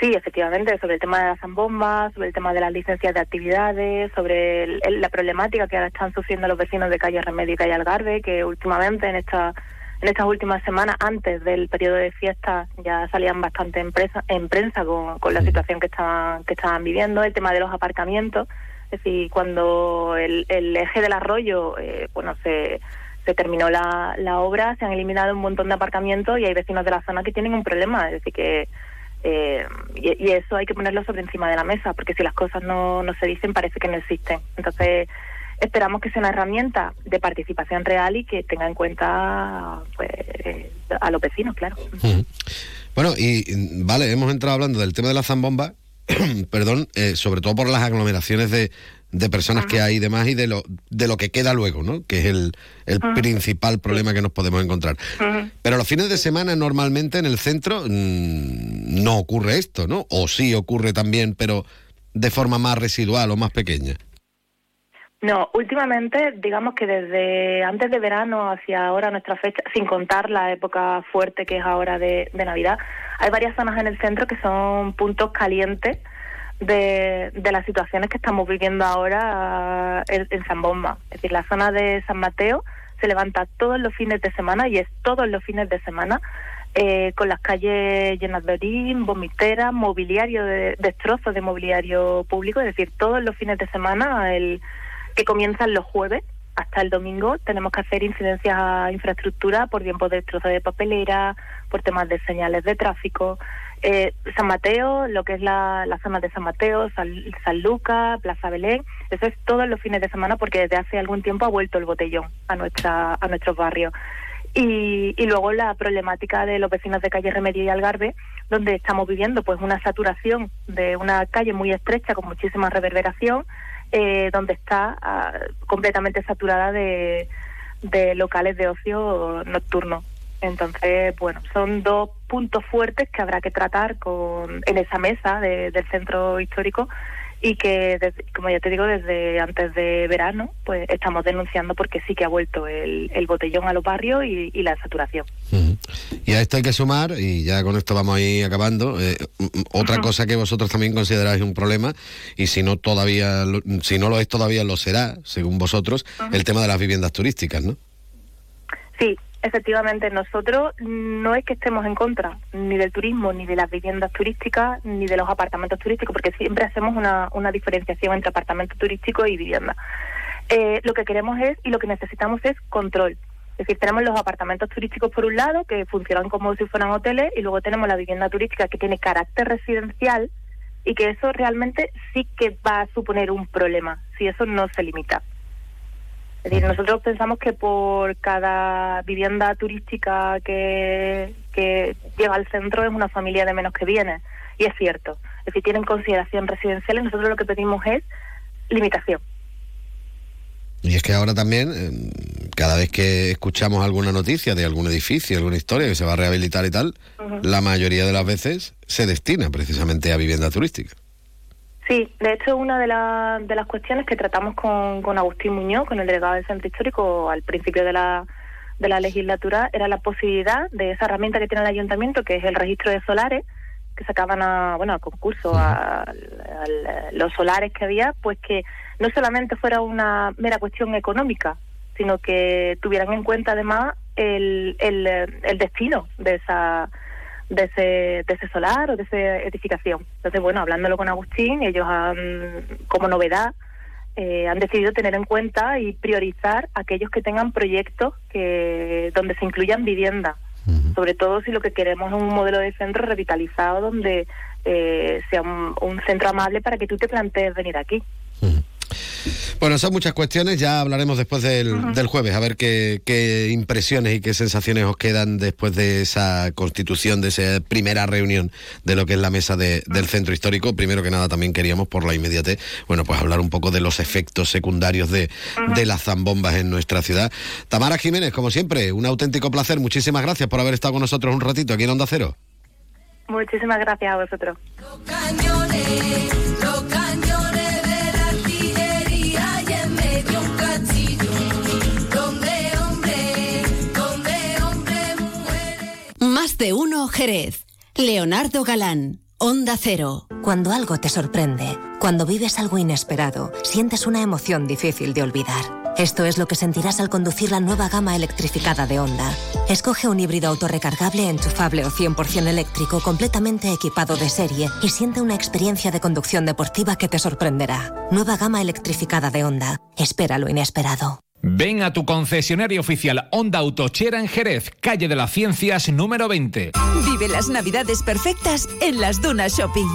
Sí, efectivamente, sobre el tema de las zambombas, sobre el tema de las licencias de actividades, sobre el, el, la problemática que ahora están sufriendo los vecinos de calle Remedio y calle Algarve, que últimamente en esta en estas últimas semanas, antes del periodo de fiesta, ya salían bastante en, presa, en prensa con, con, la situación que estaban, que estaban viviendo, el tema de los aparcamientos. Es decir, cuando el, eje del arroyo, eh, bueno, se, se terminó la, la obra, se han eliminado un montón de aparcamientos y hay vecinos de la zona que tienen un problema. Es decir, que. Eh, y, eso hay que ponerlo sobre encima de la mesa, porque si las cosas no, no se dicen, parece que no existen. Entonces esperamos que sea una herramienta de participación real y que tenga en cuenta pues, a los vecinos, claro. Bueno, y vale, hemos entrado hablando del tema de la zambomba, perdón, eh, sobre todo por las aglomeraciones de, de personas que hay y demás y de lo, de lo que queda luego, ¿no? Que es el, el principal problema que nos podemos encontrar. Pero los fines de semana normalmente en el centro mmm, no ocurre esto, ¿no? O sí ocurre también, pero de forma más residual o más pequeña. No, últimamente, digamos que desde antes de verano hacia ahora nuestra fecha, sin contar la época fuerte que es ahora de, de Navidad, hay varias zonas en el centro que son puntos calientes de, de las situaciones que estamos viviendo ahora en, en San Bomba. Es decir, la zona de San Mateo se levanta todos los fines de semana y es todos los fines de semana eh, con las calles llenas de orín, vomiteras, mobiliario, de, destrozos de mobiliario público, es decir, todos los fines de semana el que comienzan los jueves hasta el domingo tenemos que hacer incidencias a infraestructura por tiempo de destrozo de papelera, por temas de señales de tráfico. Eh, San Mateo, lo que es la, la zona de San Mateo, San, San Lucas, Plaza Belén, eso es todos los fines de semana porque desde hace algún tiempo ha vuelto el botellón a nuestra a nuestros barrios. Y, y luego la problemática de los vecinos de calle Remedio y Algarve, donde estamos viviendo pues una saturación de una calle muy estrecha con muchísima reverberación, eh, donde está uh, completamente saturada de, de locales de ocio nocturno. Entonces, bueno, son dos puntos fuertes que habrá que tratar con, en esa mesa de, del centro histórico y que, desde, como ya te digo, desde antes de verano, pues estamos denunciando porque sí que ha vuelto el, el botellón a los barrios y, y la saturación. Uh -huh. Y a esto hay que sumar, y ya con esto vamos a ir acabando, eh, otra uh -huh. cosa que vosotros también consideráis un problema, y si no todavía, si no lo es todavía lo será, según vosotros, uh -huh. el tema de las viviendas turísticas, ¿no? Sí, Efectivamente, nosotros no es que estemos en contra ni del turismo, ni de las viviendas turísticas, ni de los apartamentos turísticos, porque siempre hacemos una, una diferenciación entre apartamentos turísticos y vivienda. Eh, lo que queremos es y lo que necesitamos es control. Es decir, tenemos los apartamentos turísticos por un lado, que funcionan como si fueran hoteles, y luego tenemos la vivienda turística que tiene carácter residencial y que eso realmente sí que va a suponer un problema si eso no se limita. Es decir, nosotros pensamos que por cada vivienda turística que, que llega al centro es una familia de menos que viene. Y es cierto. Es decir, tienen consideración residencial y nosotros lo que pedimos es limitación. Y es que ahora también, eh, cada vez que escuchamos alguna noticia de algún edificio, alguna historia que se va a rehabilitar y tal, la mayoría de las veces se destina precisamente a vivienda turística. Sí, de hecho, una de, la- de las cuestiones que tratamos con, con Agustín Muñoz, con el delegado del Centro Histórico, al principio de la, de la legislatura, era la posibilidad de esa herramienta que tiene el ayuntamiento, que es el registro de solares, que sacaban a, bueno, a concurso a, los solares que había, pues que no solamente fuera una mera cuestión económica, sino que tuvieran en cuenta además el, el, el destino de esa de ese, de ese solar o de esa edificación. Entonces, bueno, hablándolo con Agustín, ellos han, como novedad, eh, han decidido tener en cuenta y priorizar aquellos que tengan proyectos que donde se incluyan viviendas. Sobre todo si lo que queremos es un modelo de centro revitalizado donde eh, sea un, un centro amable para que tú te plantees venir aquí. Bueno, son muchas cuestiones, ya hablaremos después del, del jueves, a ver qué, qué impresiones y qué sensaciones os quedan después de esa constitución, de esa primera reunión de lo que es la mesa de- del centro histórico. Primero que nada también queríamos, por la inmediatez, bueno, pues hablar un poco de los efectos secundarios de, de las zambombas en nuestra ciudad. Tamara Jiménez, como siempre, un auténtico placer, muchísimas gracias por haber estado con nosotros un ratito aquí en Onda Cero. Muchísimas gracias a vosotros. De uno Jerez. Leonardo Galán, Onda Cero. Cuando algo te sorprende, cuando vives algo inesperado, sientes una emoción difícil de olvidar. Esto es lo que sentirás al conducir la nueva gama electrificada de Honda. Escoge un híbrido autorrecargable, enchufable o 100% eléctrico completamente equipado de serie y siente una experiencia de conducción deportiva que te sorprenderá. Nueva gama electrificada de Honda. Espera lo inesperado. Ven a tu concesionario oficial Honda Autochera en Jerez, calle de las Ciencias número 20. Vive las navidades perfectas en las Dunas Shopping.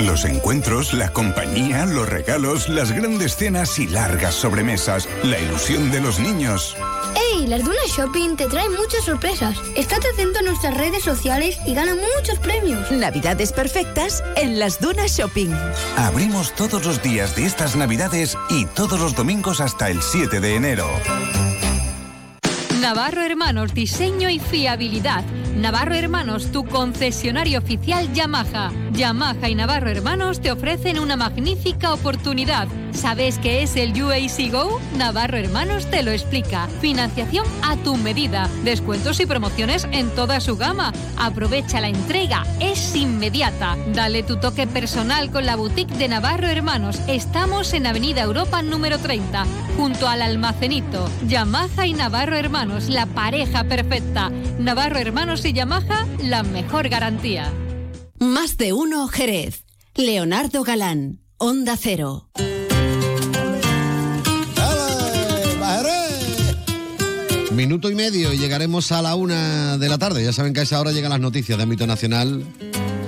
Los encuentros, la compañía, los regalos, las grandes cenas y largas sobremesas, la ilusión de los niños. ¡Ey! Las Dunas Shopping te traen muchas sorpresas. Estate atento a nuestras redes sociales y gana muchos premios. Navidades perfectas en las Dunas Shopping. Abrimos todos los días de estas navidades y todos los domingos hasta el 7 de enero. Navarro Hermanos, diseño y fiabilidad. Navarro Hermanos, tu concesionario oficial Yamaha. Yamaha y Navarro Hermanos te ofrecen una magnífica oportunidad. ¿Sabes qué es el UAC Go? Navarro Hermanos te lo explica. Financiación a tu medida. Descuentos y promociones en toda su gama. Aprovecha la entrega. Es inmediata. Dale tu toque personal con la boutique de Navarro Hermanos. Estamos en Avenida Europa número 30, junto al almacenito. Yamaha y Navarro Hermanos, la pareja perfecta. Navarro Hermanos y Yamaha, la mejor garantía. Más de uno Jerez. Leonardo Galán, Onda Cero. Minuto y medio y llegaremos a la una de la tarde. Ya saben que a esa hora llegan las noticias de ámbito nacional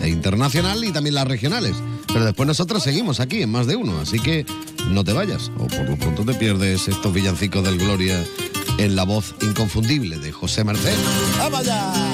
e internacional y también las regionales. Pero después nosotros seguimos aquí en más de uno, así que no te vayas. O por lo pronto te pierdes estos villancicos del Gloria en la voz inconfundible de José Merced. ¡Vamos!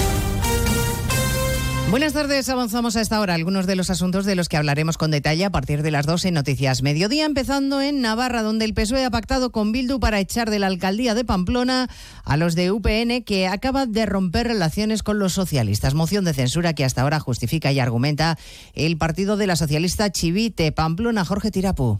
Buenas tardes, avanzamos a esta hora algunos de los asuntos de los que hablaremos con detalle a partir de las 12 en Noticias Mediodía, empezando en Navarra, donde el PSOE ha pactado con Bildu para echar de la alcaldía de Pamplona a los de UPN que acaba de romper relaciones con los socialistas. Moción de censura que hasta ahora justifica y argumenta el partido de la socialista Chivite Pamplona, Jorge Tirapú.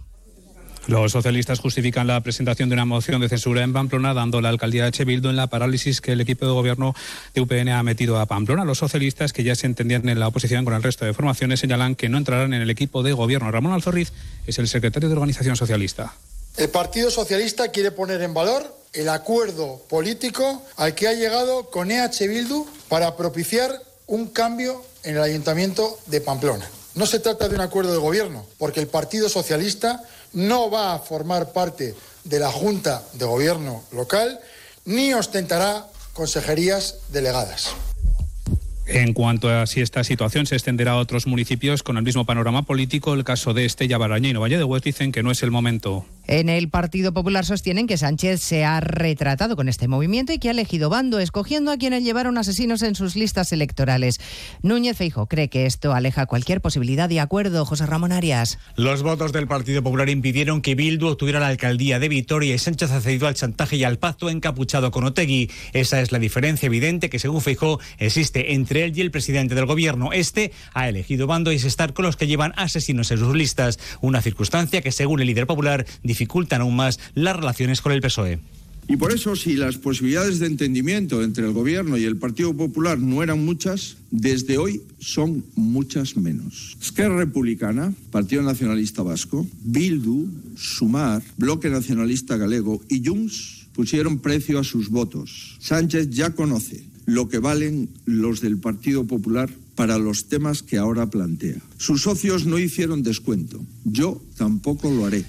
Los socialistas justifican la presentación de una moción de censura en Pamplona, dando la alcaldía de Echevildo en la parálisis que el equipo de gobierno de UPN ha metido a Pamplona. Los socialistas, que ya se entendían en la oposición con el resto de formaciones, señalan que no entrarán en el equipo de gobierno. Ramón Alzorriz es el secretario de Organización Socialista. El Partido Socialista quiere poner en valor el acuerdo político al que ha llegado con EH Bildu para propiciar un cambio en el Ayuntamiento de Pamplona. No se trata de un acuerdo de gobierno, porque el Partido Socialista no va a formar parte de la Junta de Gobierno local ni ostentará consejerías delegadas. En cuanto a si esta situación se extenderá a otros municipios con el mismo panorama político, el caso de Estella Baraña y Valle de Hues dicen que no es el momento. En el Partido Popular sostienen que Sánchez se ha retratado con este movimiento y que ha elegido bando, escogiendo a quienes llevaron asesinos en sus listas electorales. Núñez Feijo cree que esto aleja cualquier posibilidad de acuerdo. José Ramón Arias. Los votos del Partido Popular impidieron que Bildu obtuviera la alcaldía de Vitoria y Sánchez ha cedido al chantaje y al pacto encapuchado con Otegui. Esa es la diferencia evidente que, según Feijo, existe entre y el presidente del gobierno. Este ha elegido bando y es estar con los que llevan asesinos en sus listas, una circunstancia que, según el líder popular, dificultan aún más las relaciones con el PSOE. Y por eso, si las posibilidades de entendimiento entre el Gobierno y el Partido Popular no eran muchas, desde hoy son muchas menos. Esquerra Republicana, Partido Nacionalista Vasco, Bildu, Sumar, Bloque Nacionalista Galego y Junts pusieron precio a sus votos. Sánchez ya conoce lo que valen los del Partido Popular para los temas que ahora plantea. Sus socios no hicieron descuento. Yo tampoco lo haré.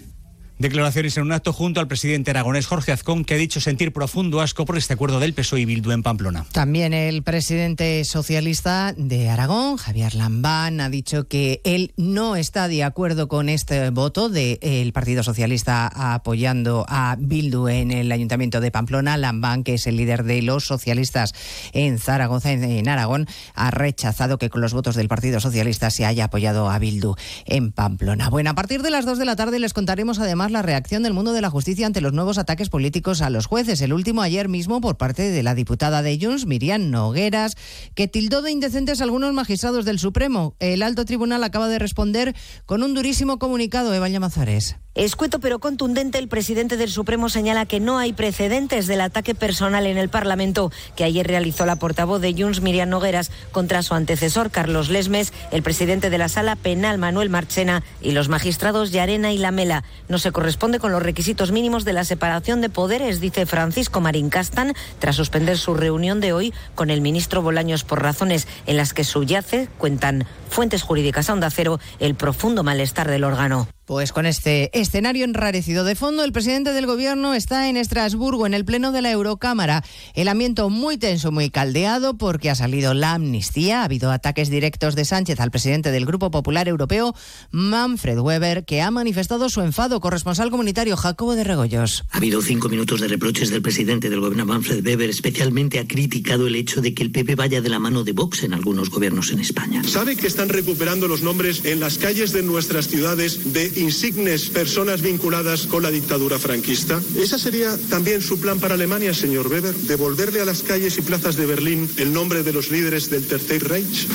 Declaraciones en un acto junto al presidente aragonés Jorge Azcón, que ha dicho sentir profundo asco por este acuerdo del PSOE y Bildu en Pamplona. También el presidente socialista de Aragón, Javier Lambán, ha dicho que él no está de acuerdo con este voto del Partido Socialista apoyando a Bildu en el Ayuntamiento de Pamplona. Lambán, que es el líder de los socialistas en Zaragoza, en, Aragón, ha rechazado que con los votos del Partido Socialista se haya apoyado a Bildu en Pamplona. Bueno, a partir de las 2 de la tarde les contaremos además la reacción del mundo de la justicia ante los nuevos ataques políticos a los jueces. El último ayer mismo por parte de la diputada de Junts, Miriam Nogueras, que tildó de indecentes a algunos magistrados del Supremo. El alto tribunal acaba de responder con un durísimo comunicado, Eva Llamazares. Escueto pero contundente, el presidente del Supremo señala que no hay precedentes del ataque personal en el Parlamento que ayer realizó la portavoz de Junts, Miriam Nogueras, contra su antecesor, Carlos Lesmes, el presidente de la Sala Penal, Manuel Marchena, y los magistrados Yarena y Lamela. No se corresponde con los requisitos mínimos de la separación de poderes, dice Francisco Marín Castan, tras suspender su reunión de hoy con el ministro Bolaños por razones en las que subyace, cuentan fuentes jurídicas a Onda Cero, el profundo malestar del órgano. Pues con este escenario enrarecido de fondo, el presidente del gobierno está en Estrasburgo, en el pleno de la Eurocámara. El ambiente muy tenso, muy caldeado, porque ha salido la amnistía. Ha habido ataques directos de Sánchez al presidente del Grupo Popular Europeo, Manfred Weber, que ha manifestado su enfado. Corresponsal comunitario Jacobo de Regoyos. Ha habido cinco minutos de reproches del presidente del gobierno, Manfred Weber. Especialmente ha criticado el hecho de que el PP vaya de la mano de Vox en algunos gobiernos en España. ¿Sabe que están recuperando los nombres en las calles de nuestras ciudades de insignes personas vinculadas con la dictadura franquista? ¿Esa sería también su plan para Alemania, señor Weber? ¿Devolverle a las calles y plazas de Berlín el nombre de los líderes del Tercer Reich?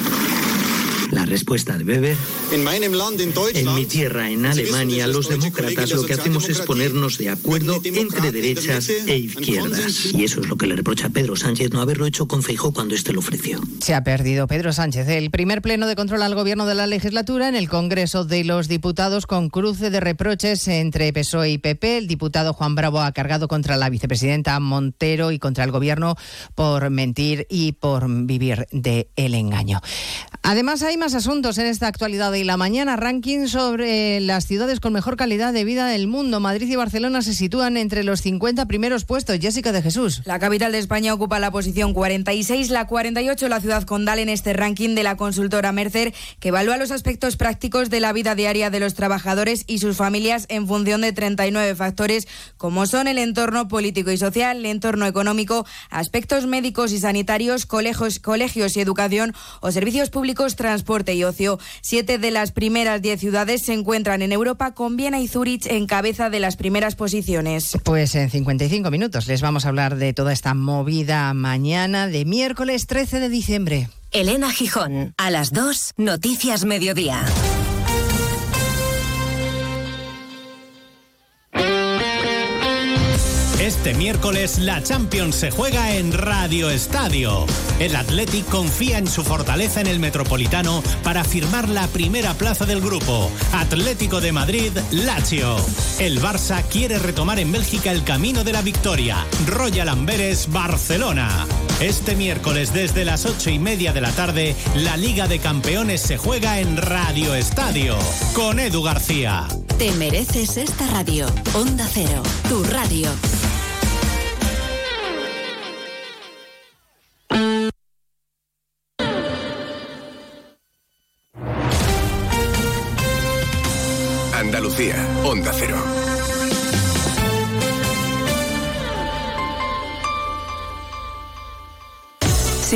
La respuesta de Weber. En mi tierra, en Alemania, los demócratas lo que hacemos es ponernos de acuerdo entre derechas e izquierdas. Y eso es lo que le reprocha a Pedro Sánchez no haberlo hecho con Feijó cuando éste lo ofreció. Se ha perdido Pedro Sánchez el primer pleno de control al gobierno de la legislatura en el Congreso de los Diputados con cruce de reproches entre PSOE y PP. El diputado Juan Bravo ha cargado contra la vicepresidenta Montero y contra el gobierno por mentir y por vivir de el engaño. Además, hay más asuntos en esta actualidad de la mañana. Ranking sobre las ciudades con mejor calidad de vida del mundo. Madrid y Barcelona se sitúan entre los 50 primeros puestos. Jessica de Jesús. La capital de España ocupa la posición 46, la 48 la ciudad condal en este ranking de la consultora Mercer, que evalúa los aspectos prácticos de la vida diaria de los trabajadores y sus familias en función de 39 factores, como son el entorno político y social, el entorno económico, aspectos médicos y sanitarios, colegios, colegios y educación o servicios públicos, y ocio. Siete de las primeras diez ciudades se encuentran en Europa, con Viena y Zúrich en cabeza de las primeras posiciones. Pues en 55 minutos les vamos a hablar de toda esta movida mañana de miércoles 13 de diciembre. Elena Gijón, a las 2, Noticias Mediodía. Este miércoles la Champions se juega en Radio Estadio. El Athletic confía en su fortaleza en el Metropolitano para firmar la primera plaza del grupo. Atlético de Madrid, Lazio. El Barça quiere retomar en Bélgica el camino de la victoria. Royal Amberes, Barcelona. Este miércoles desde las ocho y media de la tarde, la Liga de Campeones se juega en Radio Estadio con Edu García. Te mereces esta radio. Onda Cero, tu radio.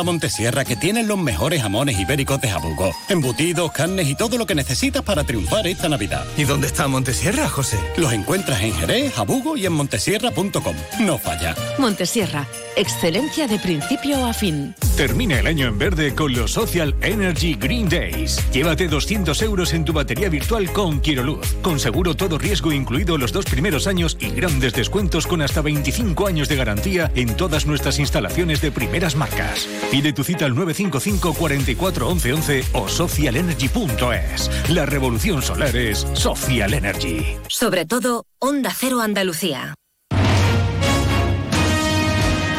a Montesierra que tienen los mejores jamones ibéricos de Jabugo. Embutidos, carnes y todo lo que necesitas para triunfar esta Navidad. ¿Y dónde está Montesierra, José? Los encuentras en Jerez, Jabugo y en montesierra.com. No falla. Montesierra, excelencia de principio a fin. Termina el año en verde con los Social Energy Green Days. Llévate 200 euros en tu batería virtual con Quiroluz. Con seguro todo riesgo incluido los dos primeros años y grandes descuentos con hasta 25 años de garantía en todas nuestras instalaciones de primeras marcas. Pide tu cita al 955 44 11 11 o socialenergy.es. La revolución solar es Social Energy. Sobre todo, Onda Cero Andalucía.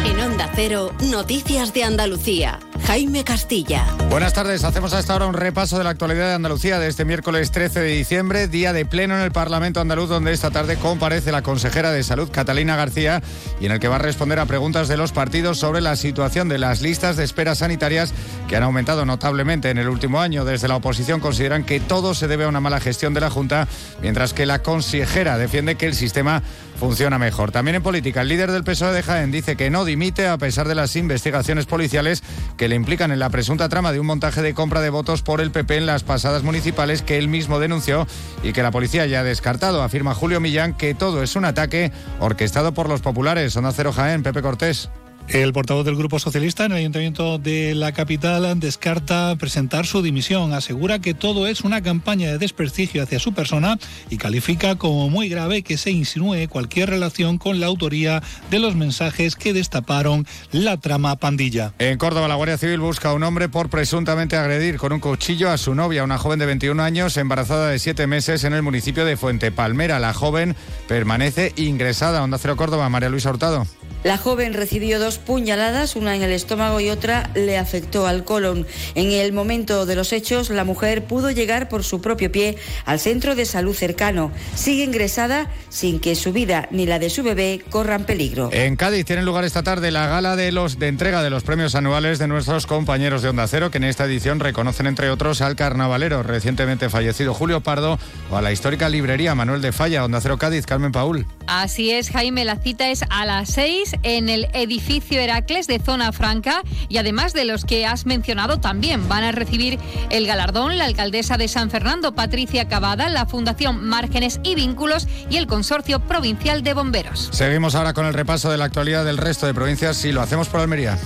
En Onda Cero, Noticias de Andalucía. Jaime Castilla. Buenas tardes, hacemos a esta hora un repaso de la actualidad de Andalucía de este miércoles 13 de diciembre, día de pleno en el Parlamento andaluz, donde esta tarde comparece la consejera de Salud, Catalina García, y en el que va a responder a preguntas de los partidos sobre la situación de las listas de espera sanitarias que han aumentado notablemente en el último año. Desde la oposición consideran que todo se debe a una mala gestión de la Junta, mientras que la consejera defiende que el sistema funciona mejor. También en política, el líder del PSOE de Jaén dice que no dimite a pesar de las investigaciones policiales que le implican en la presunta trama de un montaje de compra de votos por el PP en las pasadas municipales que él mismo denunció y que la policía ya ha descartado. Afirma Julio Millán que todo es un ataque orquestado por los populares. Onda Cero Jaén, Pepe Cortés. El portavoz del Grupo Socialista en el Ayuntamiento de la capital descarta presentar su dimisión. Asegura que todo es una campaña de desprestigio hacia su persona y califica como muy grave que se insinúe cualquier relación con la autoría de los mensajes que destaparon la trama pandilla. En Córdoba, la Guardia Civil busca a un hombre por presuntamente agredir con un cuchillo a su novia, una joven de 21 años, embarazada de 7 meses en el municipio de Fuente Palmera. La joven permanece ingresada. Onda Cero Córdoba, María Luisa Hurtado. La joven recibió dos puñaladas, una en el estómago y otra le afectó al colon. En el momento de los hechos, la mujer pudo llegar por su propio pie al centro de salud cercano. Sigue ingresada sin que su vida ni la de su bebé corran peligro. En Cádiz tiene lugar esta tarde la gala de los de entrega de los premios anuales de nuestros compañeros de Onda Cero, que en esta edición reconocen entre otros al carnavalero recientemente fallecido Julio Pardo o a la histórica librería Manuel de Falla, Onda Cero Cádiz, Carmen Paul. Así es, Jaime, la cita es a las seis en el edificio Heracles de Zona Franca y además de los que has mencionado también van a recibir el galardón la alcaldesa de San Fernando, Patricia Cavada, la Fundación Márgenes y Vínculos y el Consorcio Provincial de Bomberos. Seguimos ahora con el repaso de la actualidad del resto de provincias y lo hacemos por Almería.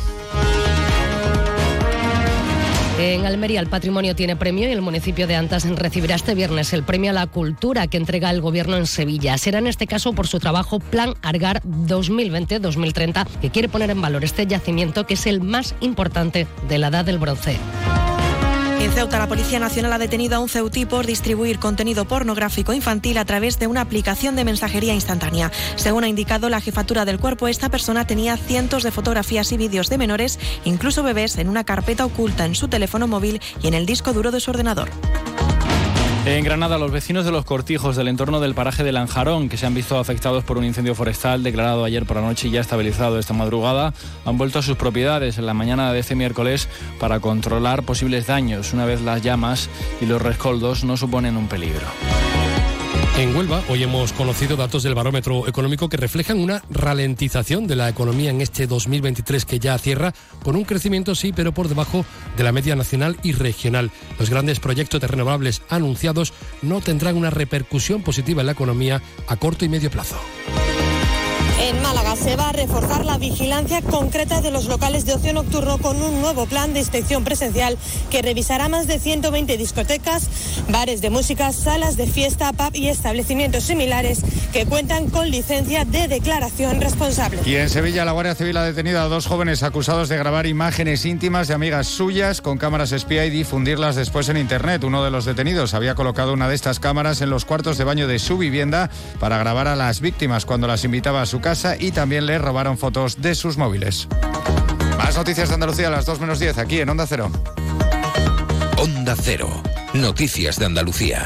En Almería el patrimonio tiene premio y el municipio de Antas recibirá este viernes el premio a la cultura que entrega el gobierno en Sevilla. Será en este caso por su trabajo Plan Argar 2020-2030 que quiere poner en valor este yacimiento que es el más importante de la edad del bronce. En Ceuta, la Policía Nacional ha detenido a un ceutí por distribuir contenido pornográfico infantil a través de una aplicación de mensajería instantánea. Según ha indicado la jefatura del cuerpo, esta persona tenía cientos de fotografías y vídeos de menores, incluso bebés, en una carpeta oculta en su teléfono móvil y en el disco duro de su ordenador. En Granada, los vecinos de los cortijos del entorno del paraje de Lanjarón, que se han visto afectados por un incendio forestal declarado ayer por la noche y ya estabilizado esta madrugada, han vuelto a sus propiedades en la mañana de este miércoles para controlar posibles daños, una vez las llamas y los rescoldos no suponen un peligro. En Huelva, hoy hemos conocido datos del barómetro económico que reflejan una ralentización de la economía en este 2023 que ya cierra, con un crecimiento sí, pero por debajo de la media nacional y regional. Los grandes proyectos de renovables anunciados no tendrán una repercusión positiva en la economía a corto y medio plazo. En Málaga se va a reforzar la vigilancia concreta de los locales de ocio nocturno con un nuevo plan de inspección presencial que revisará más de 120 discotecas, bares de música, salas de fiesta, pub y establecimientos similares que cuentan con licencia de declaración responsable. Y en Sevilla la Guardia Civil ha detenido a dos jóvenes acusados de grabar imágenes íntimas de amigas suyas con cámaras espía y difundirlas después en Internet. Uno de los detenidos había colocado una de estas cámaras en los cuartos de baño de su vivienda para grabar a las víctimas cuando las invitaba a su casa y también le robaron fotos de sus móviles. Más noticias de Andalucía a las 2 menos 10 aquí en Onda Cero. Onda Cero. Noticias de Andalucía.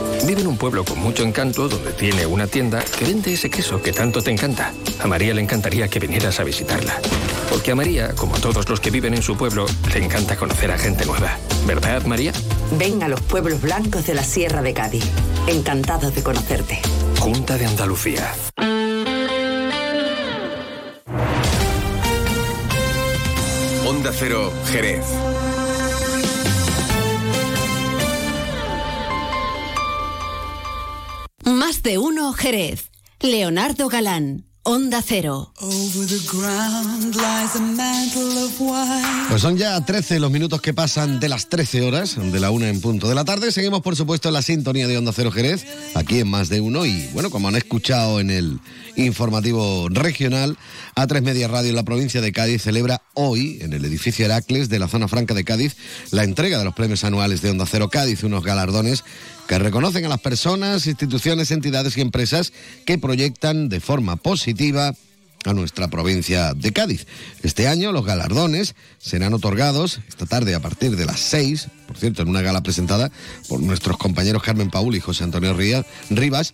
Vive en un pueblo con mucho encanto donde tiene una tienda que vende ese queso que tanto te encanta. A María le encantaría que vinieras a visitarla. Porque a María, como a todos los que viven en su pueblo, le encanta conocer a gente nueva. ¿Verdad, María? Ven a los pueblos blancos de la Sierra de Cádiz. Encantados de conocerte. Junta de Andalucía. Onda Cero, Jerez. Más de uno Jerez. Leonardo Galán. Onda Cero. Pues son ya 13 los minutos que pasan de las 13 horas, de la una en punto de la tarde. Seguimos, por supuesto, en la sintonía de Onda Cero Jerez, aquí en Más de Uno. Y bueno, como han escuchado en el informativo regional, A3 Media Radio en la provincia de Cádiz celebra hoy, en el edificio Heracles de la zona franca de Cádiz, la entrega de los premios anuales de Onda Cero Cádiz, unos galardones que reconocen a las personas, instituciones, entidades y empresas que proyectan de forma positiva a nuestra provincia de Cádiz. Este año los galardones serán otorgados esta tarde a partir de las 6, por cierto, en una gala presentada por nuestros compañeros Carmen Paul y José Antonio Rivas.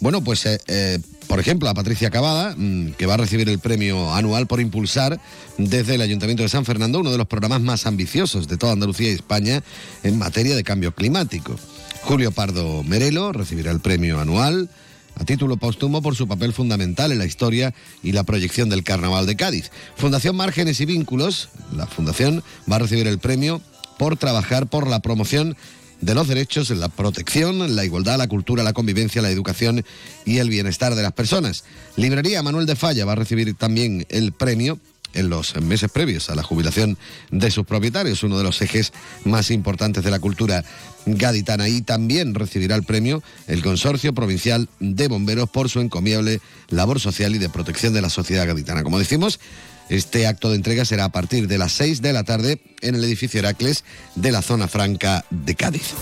Bueno, pues, eh, eh, por ejemplo, a Patricia Cavada, mm, que va a recibir el premio anual por impulsar desde el Ayuntamiento de San Fernando uno de los programas más ambiciosos de toda Andalucía y España en materia de cambio climático. Julio Pardo Merelo recibirá el premio anual a título póstumo por su papel fundamental en la historia y la proyección del Carnaval de Cádiz. Fundación Márgenes y Vínculos, la fundación va a recibir el premio por trabajar por la promoción de los derechos, la protección, la igualdad, la cultura, la convivencia, la educación y el bienestar de las personas. Librería Manuel de Falla va a recibir también el premio en los meses previos a la jubilación de sus propietarios, uno de los ejes más importantes de la cultura gaditana. Y también recibirá el premio el Consorcio Provincial de Bomberos por su encomiable labor social y de protección de la sociedad gaditana. Como decimos, este acto de entrega será a partir de las 6 de la tarde en el edificio Heracles de la zona franca de Cádiz.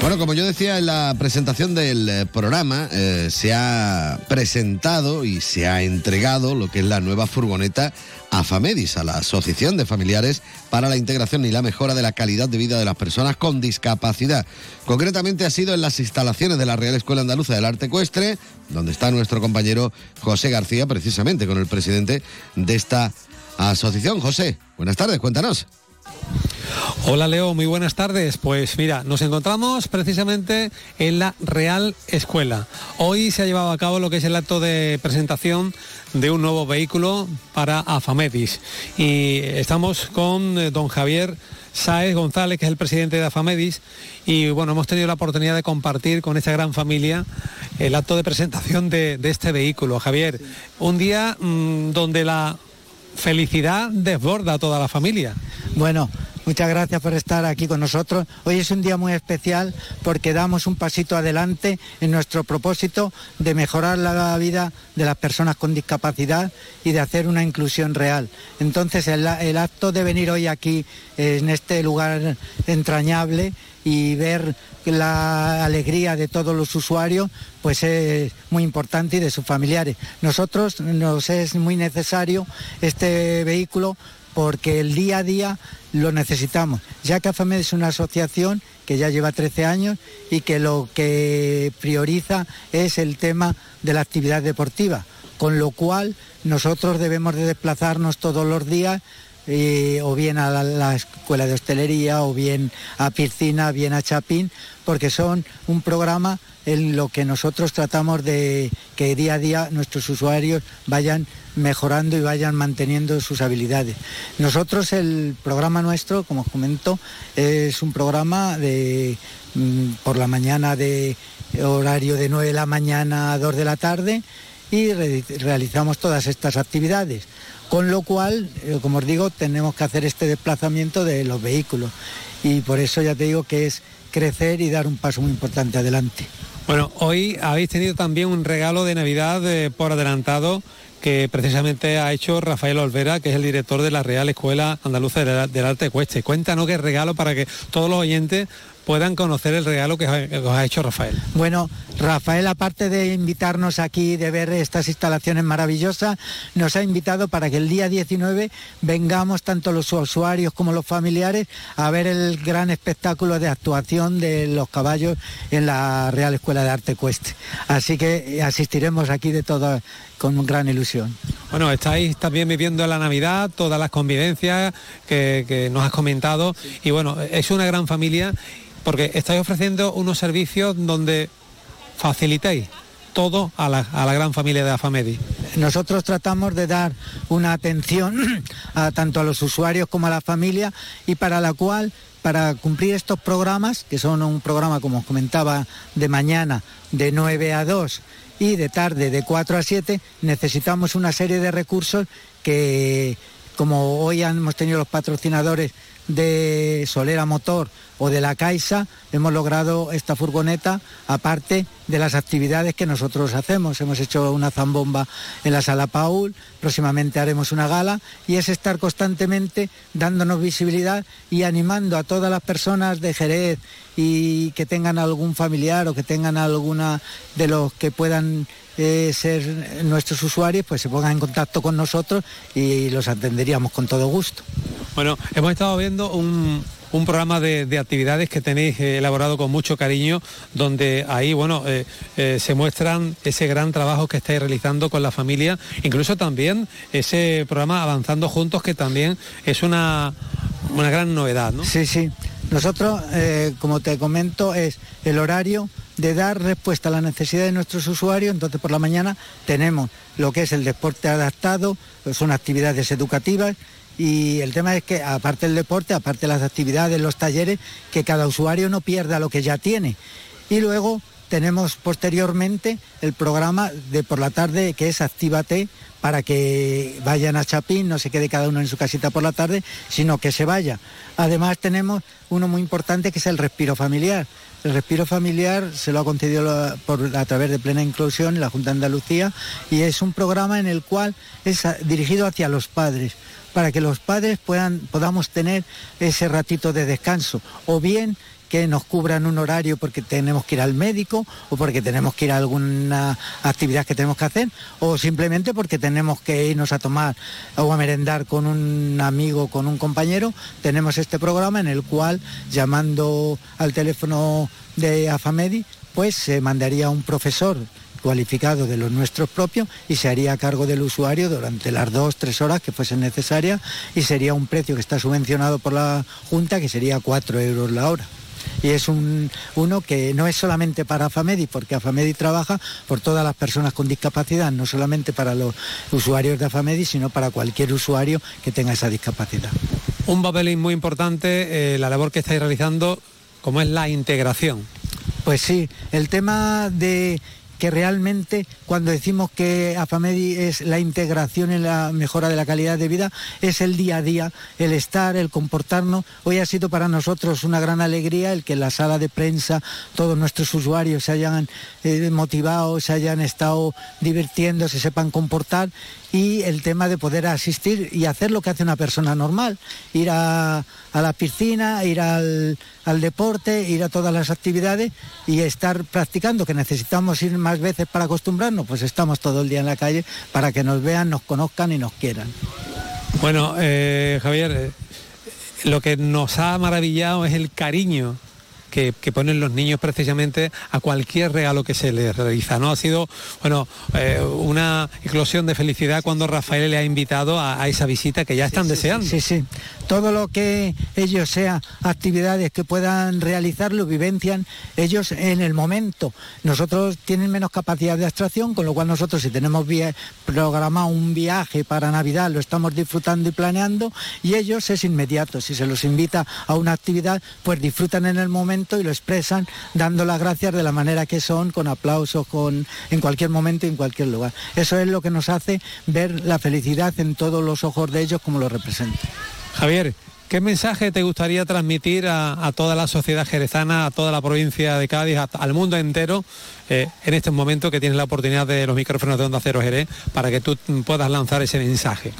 Bueno, como yo decía en la presentación del eh, programa, eh, se ha presentado y se ha entregado lo que es la nueva furgoneta AFAMEDIS, a la Asociación de Familiares para la Integración y la Mejora de la Calidad de Vida de las Personas con Discapacidad. Concretamente ha sido en las instalaciones de la Real Escuela Andaluza del Arte Ecuestre, donde está nuestro compañero José García, precisamente con el presidente de esta asociación. José, buenas tardes, cuéntanos. Hola Leo, muy buenas tardes. Pues mira, nos encontramos precisamente en la Real Escuela. Hoy se ha llevado a cabo lo que es el acto de presentación de un nuevo vehículo para Afamedis. Y estamos con eh, don Javier Sáez González, que es el presidente de Afamedis. Y bueno, hemos tenido la oportunidad de compartir con esta gran familia el acto de presentación de, este vehículo. Javier, un día mm, donde la felicidad desborda a toda la familia. Bueno, muchas gracias por estar aquí con nosotros. Hoy es un día muy especial porque damos un pasito adelante en nuestro propósito de mejorar la vida de las personas con discapacidad y de hacer una inclusión real. Entonces el, acto de venir hoy aquí en este lugar entrañable y ver la alegría de todos los usuarios, pues es muy importante y de sus familiares. Nosotros nos es muy necesario este vehículo porque el día a día lo necesitamos, ya que AFAMED es una asociación que ya lleva 13 años y que lo que prioriza es el tema de la actividad deportiva, con lo cual nosotros debemos de desplazarnos todos los días eh, o bien a la, escuela de hostelería, o bien a piscina, bien a Chapín, porque son un programa en lo que nosotros tratamos de que día a día nuestros usuarios vayan mejorando y vayan manteniendo sus habilidades. Nosotros el programa nuestro, como os comento, es un programa de mm, por la mañana de horario de 9 de la mañana a 2 de la tarde y realizamos todas estas actividades. Con lo cual, eh, como os digo, tenemos que hacer este desplazamiento de los vehículos y por eso ya te digo que es crecer y dar un paso muy importante adelante. Bueno, hoy habéis tenido también un regalo de Navidad eh, por adelantado que precisamente ha hecho Rafael Olvera, que es el director de la Real Escuela Andaluza del Arte Cueste. Cuéntanos qué regalo para que todos los oyentes puedan conocer el regalo que os ha hecho Rafael. Bueno, Rafael, aparte de invitarnos aquí, de ver estas instalaciones maravillosas, nos ha invitado para que el día 19 vengamos tanto los usuarios como los familiares a ver el gran espectáculo de actuación de los caballos en la Real Escuela de Arte Cueste. Así que asistiremos aquí de todo con gran ilusión. Bueno, estáis también viviendo la Navidad, todas las convivencias que, que nos has comentado y bueno, es una gran familia porque estáis ofreciendo unos servicios donde facilitéis todo a la, gran familia de Afamedi. Nosotros tratamos de dar una atención a, tanto a los usuarios como a la familia y para la cual, para cumplir estos programas, que son un programa, como os comentaba, de mañana de 9 a 2 y de tarde de 4 a 7, necesitamos una serie de recursos que, como hoy hemos tenido los patrocinadores de Solera Motor o de la Caixa, hemos logrado esta furgoneta, aparte de las actividades que nosotros hacemos. Hemos hecho una zambomba en la sala Paul, próximamente haremos una gala y es estar constantemente dándonos visibilidad y animando a todas las personas de Jerez y que tengan algún familiar o que tengan alguna de los que puedan eh, ser nuestros usuarios, pues se pongan en contacto con nosotros y los atenderíamos con todo gusto. Bueno, hemos estado viendo un, un programa de, actividades que tenéis eh, elaborado con mucho cariño, donde ahí, bueno, eh, eh, se muestran ese gran trabajo que estáis realizando con la familia, incluso también ese programa Avanzando Juntos, que también es una, una gran novedad, ¿no? Sí, sí. Nosotros, como te comento, es el horario de dar respuesta a la necesidad de nuestros usuarios. Entonces, por la mañana tenemos lo que es el deporte adaptado, son actividades educativas y el tema es que aparte del deporte, aparte las actividades, los talleres, que cada usuario no pierda lo que ya tiene. Y luego tenemos posteriormente el programa de por la tarde que es Actívate para que vayan a Chapín, no se quede cada uno en su casita por la tarde, sino que se vaya. Además tenemos uno muy importante que es el respiro familiar. El respiro familiar se lo ha concedido la- por, a través de Plena Inclusión la Junta de Andalucía y es un programa en el cual es a- dirigido hacia los padres para que los padres puedan, podamos tener ese ratito de descanso. O bien que nos cubran un horario porque tenemos que ir al médico o porque tenemos que ir a alguna actividad que tenemos que hacer o simplemente porque tenemos que irnos a tomar o a merendar con un amigo, con un compañero, tenemos este programa en el cual llamando al teléfono de AFAMEDI pues se mandaría un profesor cualificado de los nuestros propios y se haría a cargo del usuario durante las dos, tres horas que fuesen necesarias y sería un precio que está subvencionado por la Junta que sería cuatro euros la hora. Y es un, uno que no es solamente para AFAMEDI, porque AFAMEDI trabaja por todas las personas con discapacidad, no solamente para los usuarios de AFAMEDI, sino para cualquier usuario que tenga esa discapacidad. Un papel muy importante, eh, la labor que estáis realizando, como es la integración. Pues sí, el tema de que realmente cuando decimos que AFAMEDI es la integración en la mejora de la calidad de vida, es el día a día, el estar, el comportarnos. Hoy ha sido para nosotros una gran alegría el que en la sala de prensa todos nuestros usuarios se hayan eh, motivado, se hayan estado divirtiendo, se sepan comportar y el tema de poder asistir y hacer lo que hace una persona normal, ir a, la piscina, ir al, al deporte, ir a todas las actividades y estar practicando, que necesitamos ir más veces para acostumbrarnos, pues estamos todo el día en la calle para que nos vean, nos conozcan y nos quieran. Bueno, eh, Javier, eh, lo que nos ha maravillado es el cariño que, que ponen los niños precisamente a cualquier regalo que se les realiza. ¿no? Ha sido bueno, eh, una eclosión de felicidad cuando Rafael le ha invitado a, a esa visita que ya están deseando. Sí, sí. Todo lo que ellos sea actividades que puedan realizar lo vivencian ellos en el momento. Nosotros tienen menos capacidad de abstracción, con lo cual nosotros si tenemos programado un viaje para Navidad lo estamos disfrutando y planeando y ellos es inmediato. Si se los invita a una actividad, pues disfrutan en el momento y lo expresan dando las gracias de la manera que son, con aplausos, con en cualquier momento y en cualquier lugar. Eso es lo que nos hace ver la felicidad en todos los ojos de ellos como lo representa. Javier, ¿qué mensaje te gustaría transmitir a, toda la sociedad jerezana, a toda la provincia de Cádiz, al mundo entero, eh, en este momento que tienes la oportunidad de los micrófonos de Onda Cero Jerez, para que tú puedas lanzar ese mensaje?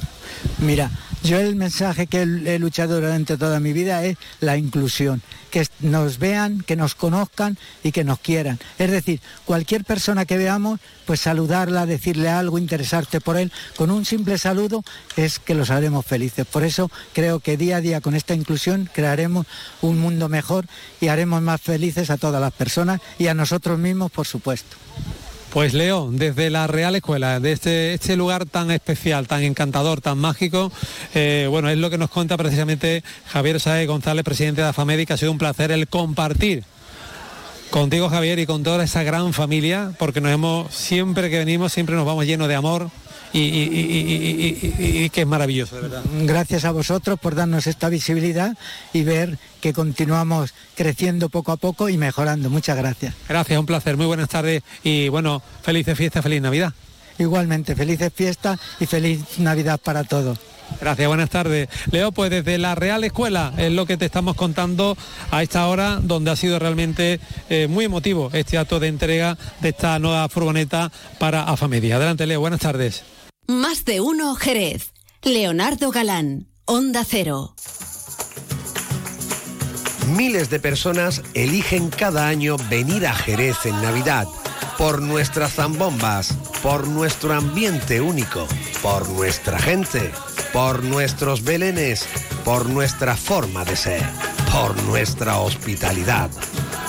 Mira, yo el mensaje que he luchado durante toda mi vida es la inclusión, que nos vean, que nos conozcan y que nos quieran. Es decir, cualquier persona que veamos, pues saludarla, decirle algo, interesarte por él, con un simple saludo es que los haremos felices. Por eso creo que día a día con esta inclusión crearemos un mundo mejor y haremos más felices a todas las personas y a nosotros mismos, por supuesto. Pues Leo, desde la Real Escuela, de este, este lugar tan especial, tan encantador, tan mágico, eh, bueno, es lo que nos cuenta precisamente Javier Saez González, presidente de AFAMEDI, que ha sido un placer el compartir contigo Javier y con toda esa gran familia, porque nos hemos, siempre que venimos, siempre nos vamos llenos de amor y- y que es maravilloso, de verdad. Gracias a vosotros por darnos esta visibilidad y ver que continuamos creciendo poco a poco y mejorando. Muchas gracias. Gracias, un placer, muy buenas tardes y bueno, felices fiestas, feliz Navidad. Igualmente, felices fiestas y feliz Navidad para todos. Gracias, buenas tardes. Leo, pues desde la Real Escuela es lo que te estamos contando a esta hora, donde ha sido realmente eh, muy emotivo este acto de entrega de esta nueva furgoneta para AFAMEDIA. Adelante, Leo, buenas tardes. Más de uno Jerez. Leonardo Galán, Onda Cero. Miles de personas eligen cada año venir a Jerez en Navidad por nuestras zambombas, por nuestro ambiente único, por nuestra gente, por nuestros belenes, por nuestra forma de ser, por nuestra hospitalidad,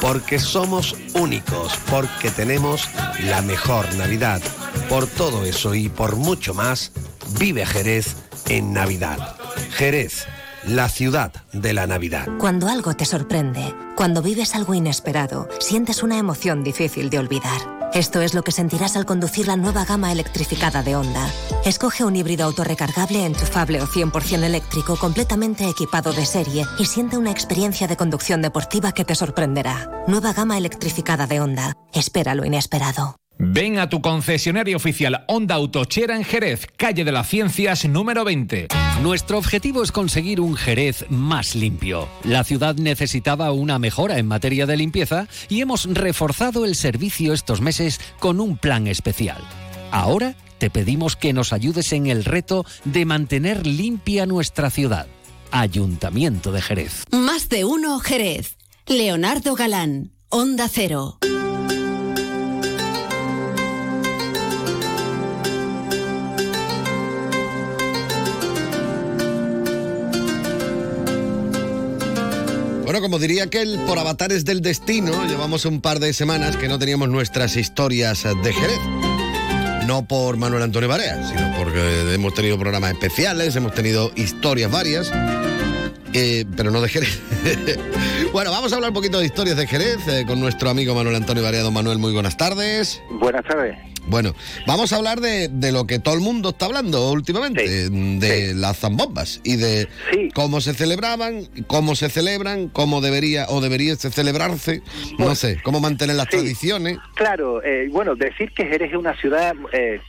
porque somos únicos, porque tenemos la mejor Navidad. Por todo eso y por mucho más, vive Jerez en Navidad. Jerez, la ciudad de la Navidad. Cuando algo te sorprende, cuando vives algo inesperado, sientes una emoción difícil de olvidar. Esto es lo que sentirás al conducir la nueva gama electrificada de Honda. Escoge un híbrido autorrecargable, enchufable o 100% eléctrico completamente equipado de serie y siente una experiencia de conducción deportiva que te sorprenderá. Nueva gama electrificada de Honda. Espera lo inesperado. Ven a tu concesionario oficial Honda Autochera en Jerez, calle de las Ciencias número 20. Nuestro objetivo es conseguir un Jerez más limpio. La ciudad necesitaba una mejora en materia de limpieza y hemos reforzado el servicio estos meses con un plan especial. Ahora te pedimos que nos ayudes en el reto de mantener limpia nuestra ciudad. Ayuntamiento de Jerez. Más de uno Jerez. Leonardo Galán, Onda Cero. Bueno, como diría aquel, por avatares del destino, llevamos un par de semanas que no teníamos nuestras historias de Jerez. No por Manuel Antonio Barea, sino porque hemos tenido programas especiales, hemos tenido historias varias, eh, pero no de Jerez. bueno, vamos a hablar un poquito de historias de Jerez eh, con nuestro amigo Manuel Antonio Barea. Don Manuel, muy buenas tardes. Buenas tardes. Bueno, vamos a hablar de, de lo que todo el mundo está hablando últimamente, de las zambombas y de cómo se celebraban, cómo se celebran, cómo debería o debería celebrarse, no sé, cómo mantener las tradiciones. Claro, eh, bueno, decir que Jerez es una ciudad eh,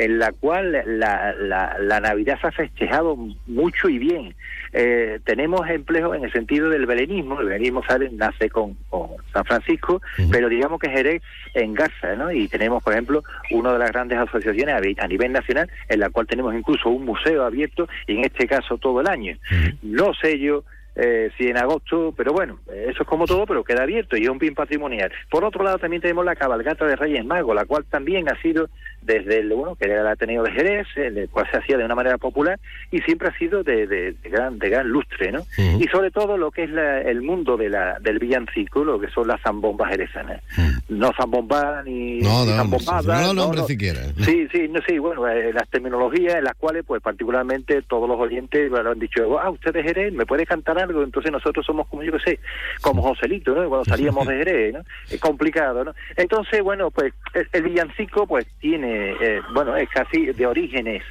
en la cual la, la, la Navidad se ha festejado mucho y bien. Eh, tenemos empleos en el sentido del belenismo, el belenismo sale, nace con, con San Francisco, pero digamos que Jerez engarza, ¿no? Y tenemos, por ejemplo, una de las grandes asociaciones a, a nivel nacional, en la cual tenemos incluso un museo abierto, y en este caso todo el año. No sé yo eh, si en agosto, pero bueno, eso es como todo, pero queda abierto y es un bien patrimonial. Por otro lado, también tenemos la cabalgata de Reyes Magos, la cual también ha sido desde el bueno, que era el Ateneo de Jerez, el cual se hacía de una manera popular y siempre ha sido de, de, de gran, de gran lustre, ¿no? Y sobre todo lo que es la, el mundo de la, del villancico, lo que son las zambombas jerezanas. No zambombadas ni, No, ni no, zambombadas, no, no, siquiera. Sí, sí, no, sí, bueno, eh, las terminologías en las cuales, pues particularmente todos los oyentes bueno, han dicho, ah, usted es Jerez, ¿me puede cantar algo? Entonces nosotros somos como yo que sé, como Joselito, ¿no? Cuando salíamos de Jerez, ¿no? Es complicado, ¿no? Entonces, bueno, pues el, el villancico, pues tiene, eh, bueno, es casi de orígenes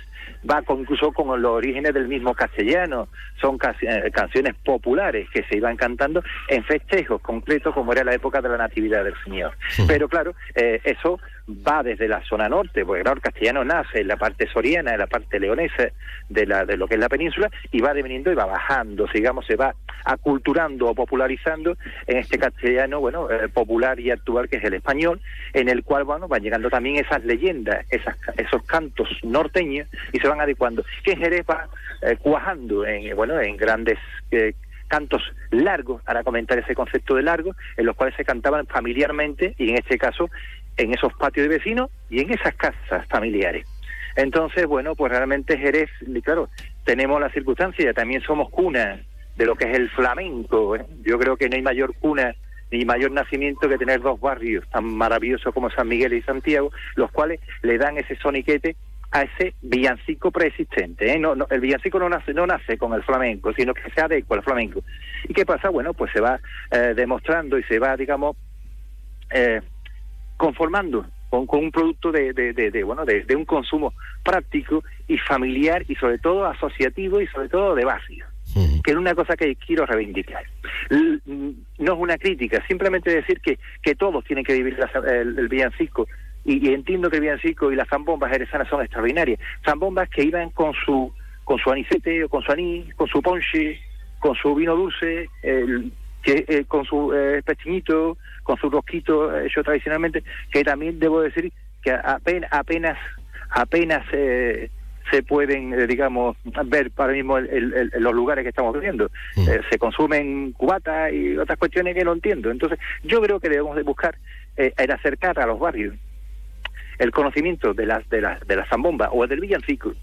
va con, incluso con los orígenes del mismo castellano, son eh, canciones populares que se iban cantando en festejos concretos como era la época de la Natividad del Señor. Pero claro, eh, eso va desde la zona norte, porque claro, el castellano nace en la parte soriana, en la parte leonesa de, la, de lo que es la península, y va deveniendo y va bajando, digamos, se va aculturando o popularizando en este castellano, bueno, eh, popular y actual que es el español, en el cual, bueno, van llegando también esas leyendas, esas, esos cantos norteños, y se van adecuando. Que Jerez va eh, cuajando en, bueno, en grandes... eh, cantos largos, para comentar ese concepto de largo, en los cuales se cantaban familiarmente y en este caso en esos patios de vecinos y en esas casas familiares. Entonces, bueno, pues realmente Jerez, claro, tenemos la circunstancia, también somos cuna de lo que es el flamenco. ¿eh? Yo creo que no hay mayor cuna ni mayor nacimiento que tener dos barrios tan maravillosos como San Miguel y Santiago, los cuales le dan ese soniquete a ese villancico preexistente. ¿eh? No, no, el villancico no nace, no nace con el flamenco, sino que se adecua al flamenco. ¿Y qué pasa? Bueno, pues se va eh, demostrando y se va, digamos, eh, conformando con, con un producto de, de, de- de, bueno de, un consumo práctico y familiar y sobre todo asociativo y sobre todo de barrio que es una cosa que quiero reivindicar L- mm, no es una crítica simplemente decir que, que todos tienen que vivir la- el, el villancico y, y entiendo que villancico y las zambombas jerezanas son extraordinarias zambombas que iban con su con su anicete o con su anís con su ponche con su vino dulce el- que eh, con su eh, pestiñito, con su rosquito eh, hecho tradicionalmente, que también debo decir que apenas apenas apenas eh, se pueden, eh, digamos, ver para mismo el- el- el- en los lugares que estamos viendo. Eh, se consumen cubatas y otras cuestiones que no entiendo. Entonces, yo creo que debemos de buscar eh, el acercar a los barrios el conocimiento de las de las de la zambomba o del villancico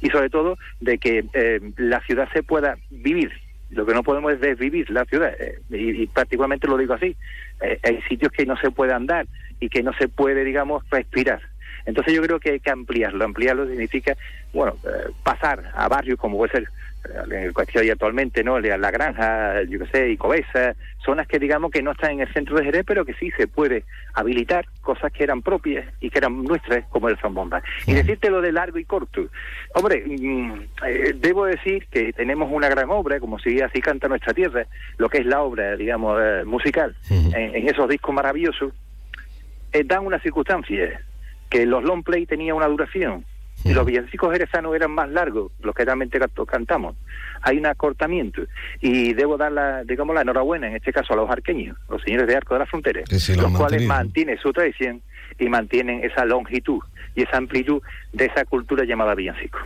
y sobre todo de que eh, la ciudad se pueda vivir lo que no podemos es desvivir la ciudad eh, y, y particularmente lo digo así Eh, hay sitios que no se puede andar y que no se puede digamos respirar Entonces yo creo que hay que ampliarlo. Ampliarlo significa, bueno, pasar a barrios como puede ser en el cuestión actualmente, ¿no? La Granja, yo qué sé, Icobesa, zonas que digamos que no están en el centro de Jerez, pero que sí se puede habilitar cosas que eran propias y que eran nuestras, como el Zambomba. Y decirte lo de largo y corto. Hombre, mm, eh, debo decir que tenemos una gran obra, como si así canta nuestra tierra, lo que es la obra, digamos, eh, musical, en, en esos discos maravillosos, eh, dan una circunstancia, que los long play tenían una duración y los villancicos jerezanos eran más largos, los que realmente cantamos. Hay un acortamiento y debo dar la, digamos, la enhorabuena en este caso a los arqueños, los señores de Arco de la Frontera, Que sí lo los cuales mantienen su tradición y mantienen esa longitud y esa amplitud de esa cultura llamada villancico.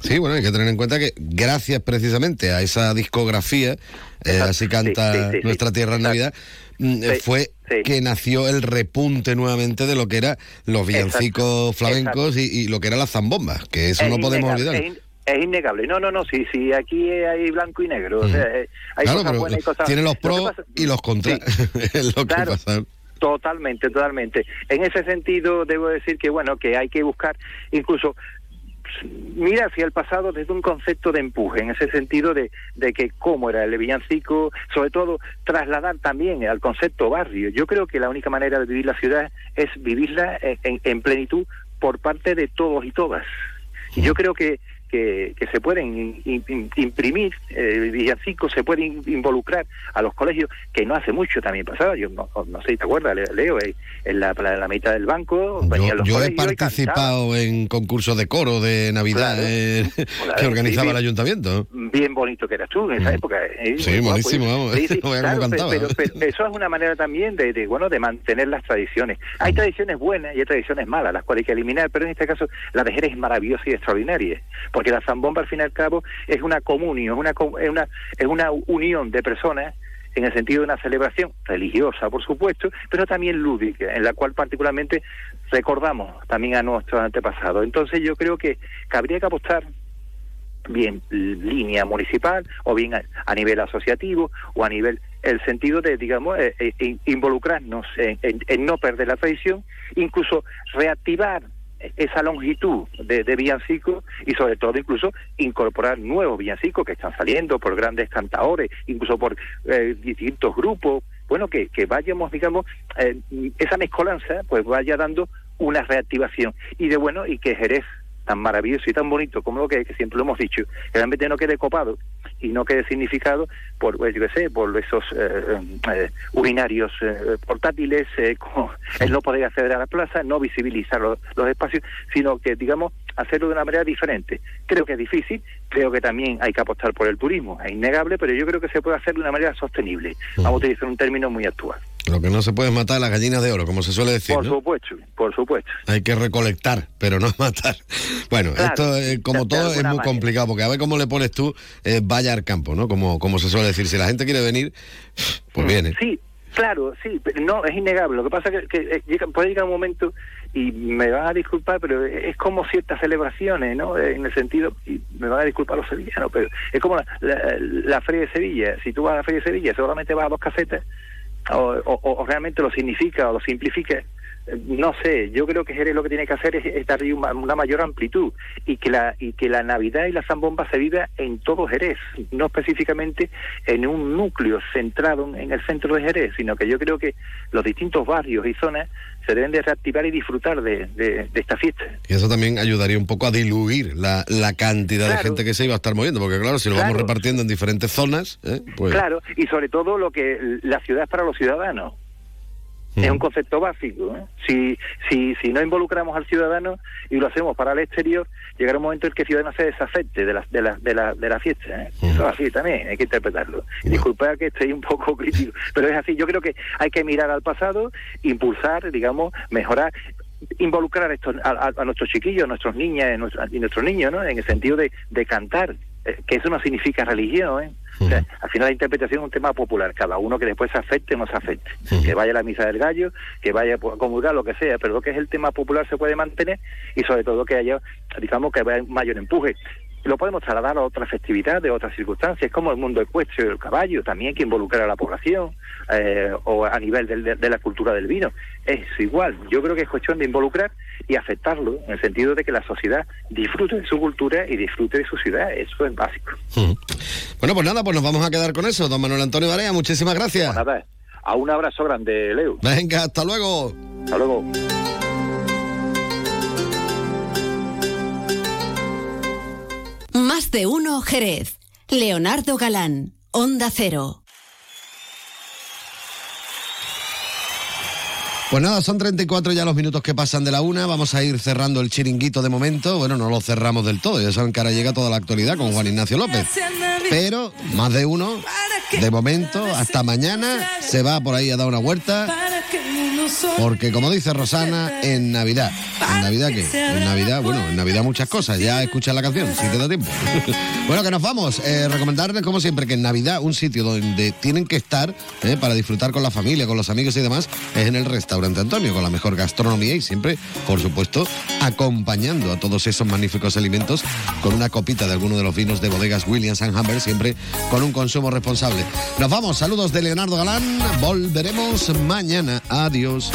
Sí, bueno, hay que tener en cuenta que gracias precisamente a esa discografía, eh, así canta sí, sí, sí. nuestra tierra en Navidad, mm, eh, Sí, que nació el repunte nuevamente de lo que era los villancicos flamencos y, y lo que era la zambomba, que eso Es no podemos olvidar. Es, in- es innegable. No, no, no, sí, sí, aquí hay blanco y negro. o sea, eh, hay Claro, cosas buenas y cosas tiene los pros y los contras. es lo que pasa. Totalmente, totalmente. En ese sentido, debo decir que, bueno, que hay que buscar incluso mira hacia el pasado desde un concepto de empuje, en ese sentido de, de que cómo era el villancico, sobre todo trasladar también al concepto barrio. Yo creo que la única manera de vivir la ciudad es vivirla en, en- en plenitud por parte de todos y todas. Y yo creo que, que, que se pueden imprimir eh, villancicos, se pueden involucrar a los colegios, que no hace mucho también pasaba, yo no, no sé si te acuerdas, Le- Leo, eh, en la, la, la mitad del banco, venían los Yo he participado en concursos de coro de Navidad Claro. eh, Claro, que organizaba el ayuntamiento. bien bonito que eras tú en esa época. ¿eh? Sí, buenísimo, pero, pero eso es una manera también de, de, bueno de mantener las tradiciones. Hay tradiciones buenas y hay tradiciones malas, las cuales hay que eliminar, pero en este caso la de Jerez es maravillosa y extraordinaria, porque la zambomba al fin y al cabo es una comunión, es una, es una, es una unión de personas en el sentido de una celebración religiosa, por supuesto, pero también lúdica, en la cual particularmente recordamos también a nuestros antepasados. Entonces yo creo que cabría que apostar bien línea municipal o bien a, nivel asociativo o a nivel el sentido de digamos eh, eh, in- involucrarnos en, en- en no perder la tradición incluso reactivar esa longitud de, de villancicos y sobre todo incluso incorporar nuevos villancicos que están saliendo por grandes cantadores incluso por eh, distintos grupos. Bueno que, que vayamos digamos eh, esa mezcolanza pues vaya dando una reactivación. Y de bueno y que Jerez tan maravilloso y tan bonito como lo que, que siempre lo hemos dicho, realmente no quede copado y no quede significado por, pues, yo qué sé, por esos eh, eh, urinarios eh, portátiles, eh, como el no poder acceder a la plaza, no visibilizar los, los espacios, sino que, digamos, hacerlo de una manera diferente. Creo que es difícil, creo que también hay que apostar por el turismo, es innegable, pero yo creo que se puede hacer de una manera sostenible. Vamos a utilizar un término muy actual. Lo que no se puede es matar las gallinas de oro, como se suele decir. Por ¿no? supuesto, por supuesto. Hay que recolectar, pero no matar. Bueno, Claro, esto eh, como todo es muy manera. complicado, porque a ver cómo le pones tú, eh, vaya al campo, ¿no? Como, como se suele decir. Si la gente quiere venir, pues viene. Sí, claro, sí, no, es innegable. Lo que pasa es que, que, eh, llega- puede llegar un momento, y me van a disculpar, pero es como ciertas celebraciones, ¿no? En el sentido, y me van a disculpar los sevillanos, pero es como la, la, la Feria de Sevilla. Si tú vas a la Feria de Sevilla, seguramente vas a dos casetas, o, o- realmente lo significa o lo simplifica. Eh, No sé, yo creo que Jerez lo que tiene que hacer es, es darle una, mayor amplitud y que la y que la Navidad y la Zambomba se viva en todo Jerez, no específicamente en un núcleo centrado en, en el centro de Jerez, sino que yo creo que los distintos barrios y zonas se deben de reactivar y disfrutar de, de- de esta fiesta. Y eso también ayudaría un poco a diluir la, la cantidad de gente que se iba a estar moviendo, porque claro, si lo vamos repartiendo en diferentes zonas, ¿eh? pues Claro, y sobre todo lo que la ciudad es para los ciudadanos. Es un concepto básico. ¿eh? Si, si, si no involucramos al ciudadano y lo hacemos para el exterior, llegará un momento en que el ciudadano se desafecte de la, de la, de la, de la fiesta. ¿eh? Eso es así también, hay que interpretarlo. Y disculpad que esté un poco crítico, pero es así. Yo creo que hay que mirar al pasado, impulsar, digamos, mejorar involucrar a, estos, a, a- a nuestros chiquillos, a nuestros niñas a nuestros- y nuestros niños, ¿no? En el sentido de, de cantar, que eso no significa religión, ¿eh? O sea, al final la interpretación es un tema popular, cada uno que después se afecte o no se afecte, que vaya a la misa del gallo, que vaya a comulgar, lo que sea, pero lo que es el tema popular se puede mantener y sobre todo que haya, digamos, que haya mayor empuje. Lo podemos trasladar a otras festividades, otras circunstancias, como el mundo ecuestre del caballo, también hay que involucrar a la población, eh, o a nivel del- de, de la cultura del vino. Es igual, yo creo que es cuestión de involucrar y aceptarlo, en el sentido de que la sociedad disfrute de su cultura y disfrute de su ciudad. Eso es básico. Bueno, pues nada, pues nos vamos a quedar con eso. Don Manuel Antonio Barea, muchísimas gracias. Pues nada, a un abrazo grande, Leo. Venga, hasta luego. Hasta luego. Más de uno Jerez. Leonardo Galán, Onda Cero. Pues nada, son 34 ya los minutos que pasan de la una. Vamos a ir cerrando el chiringuito de momento. Bueno, no lo cerramos del todo. Ya saben que ahora llega toda la actualidad con Juan Ignacio López. Pero más de uno, de momento, hasta mañana, se va por ahí a dar una vuelta. Porque como dice Rosana, en Navidad. ¿En Navidad qué? En Navidad, bueno, en Navidad muchas cosas. Ya escucha la canción, si te da tiempo. bueno, que nos vamos. Eh, recomendarles, como siempre, que en Navidad un sitio donde tienen que estar eh, para disfrutar con la familia, con los amigos y demás, es en el restaurante Antonio, con la mejor gastronomía y siempre, por supuesto, acompañando a todos esos magníficos alimentos con una copita de alguno de los vinos de bodegas Williams and Humber, siempre con un consumo responsable. Nos vamos, saludos de Leonardo Galán. Volveremos mañana. Adiós.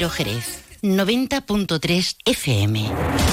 Jerez, 90.3 FM.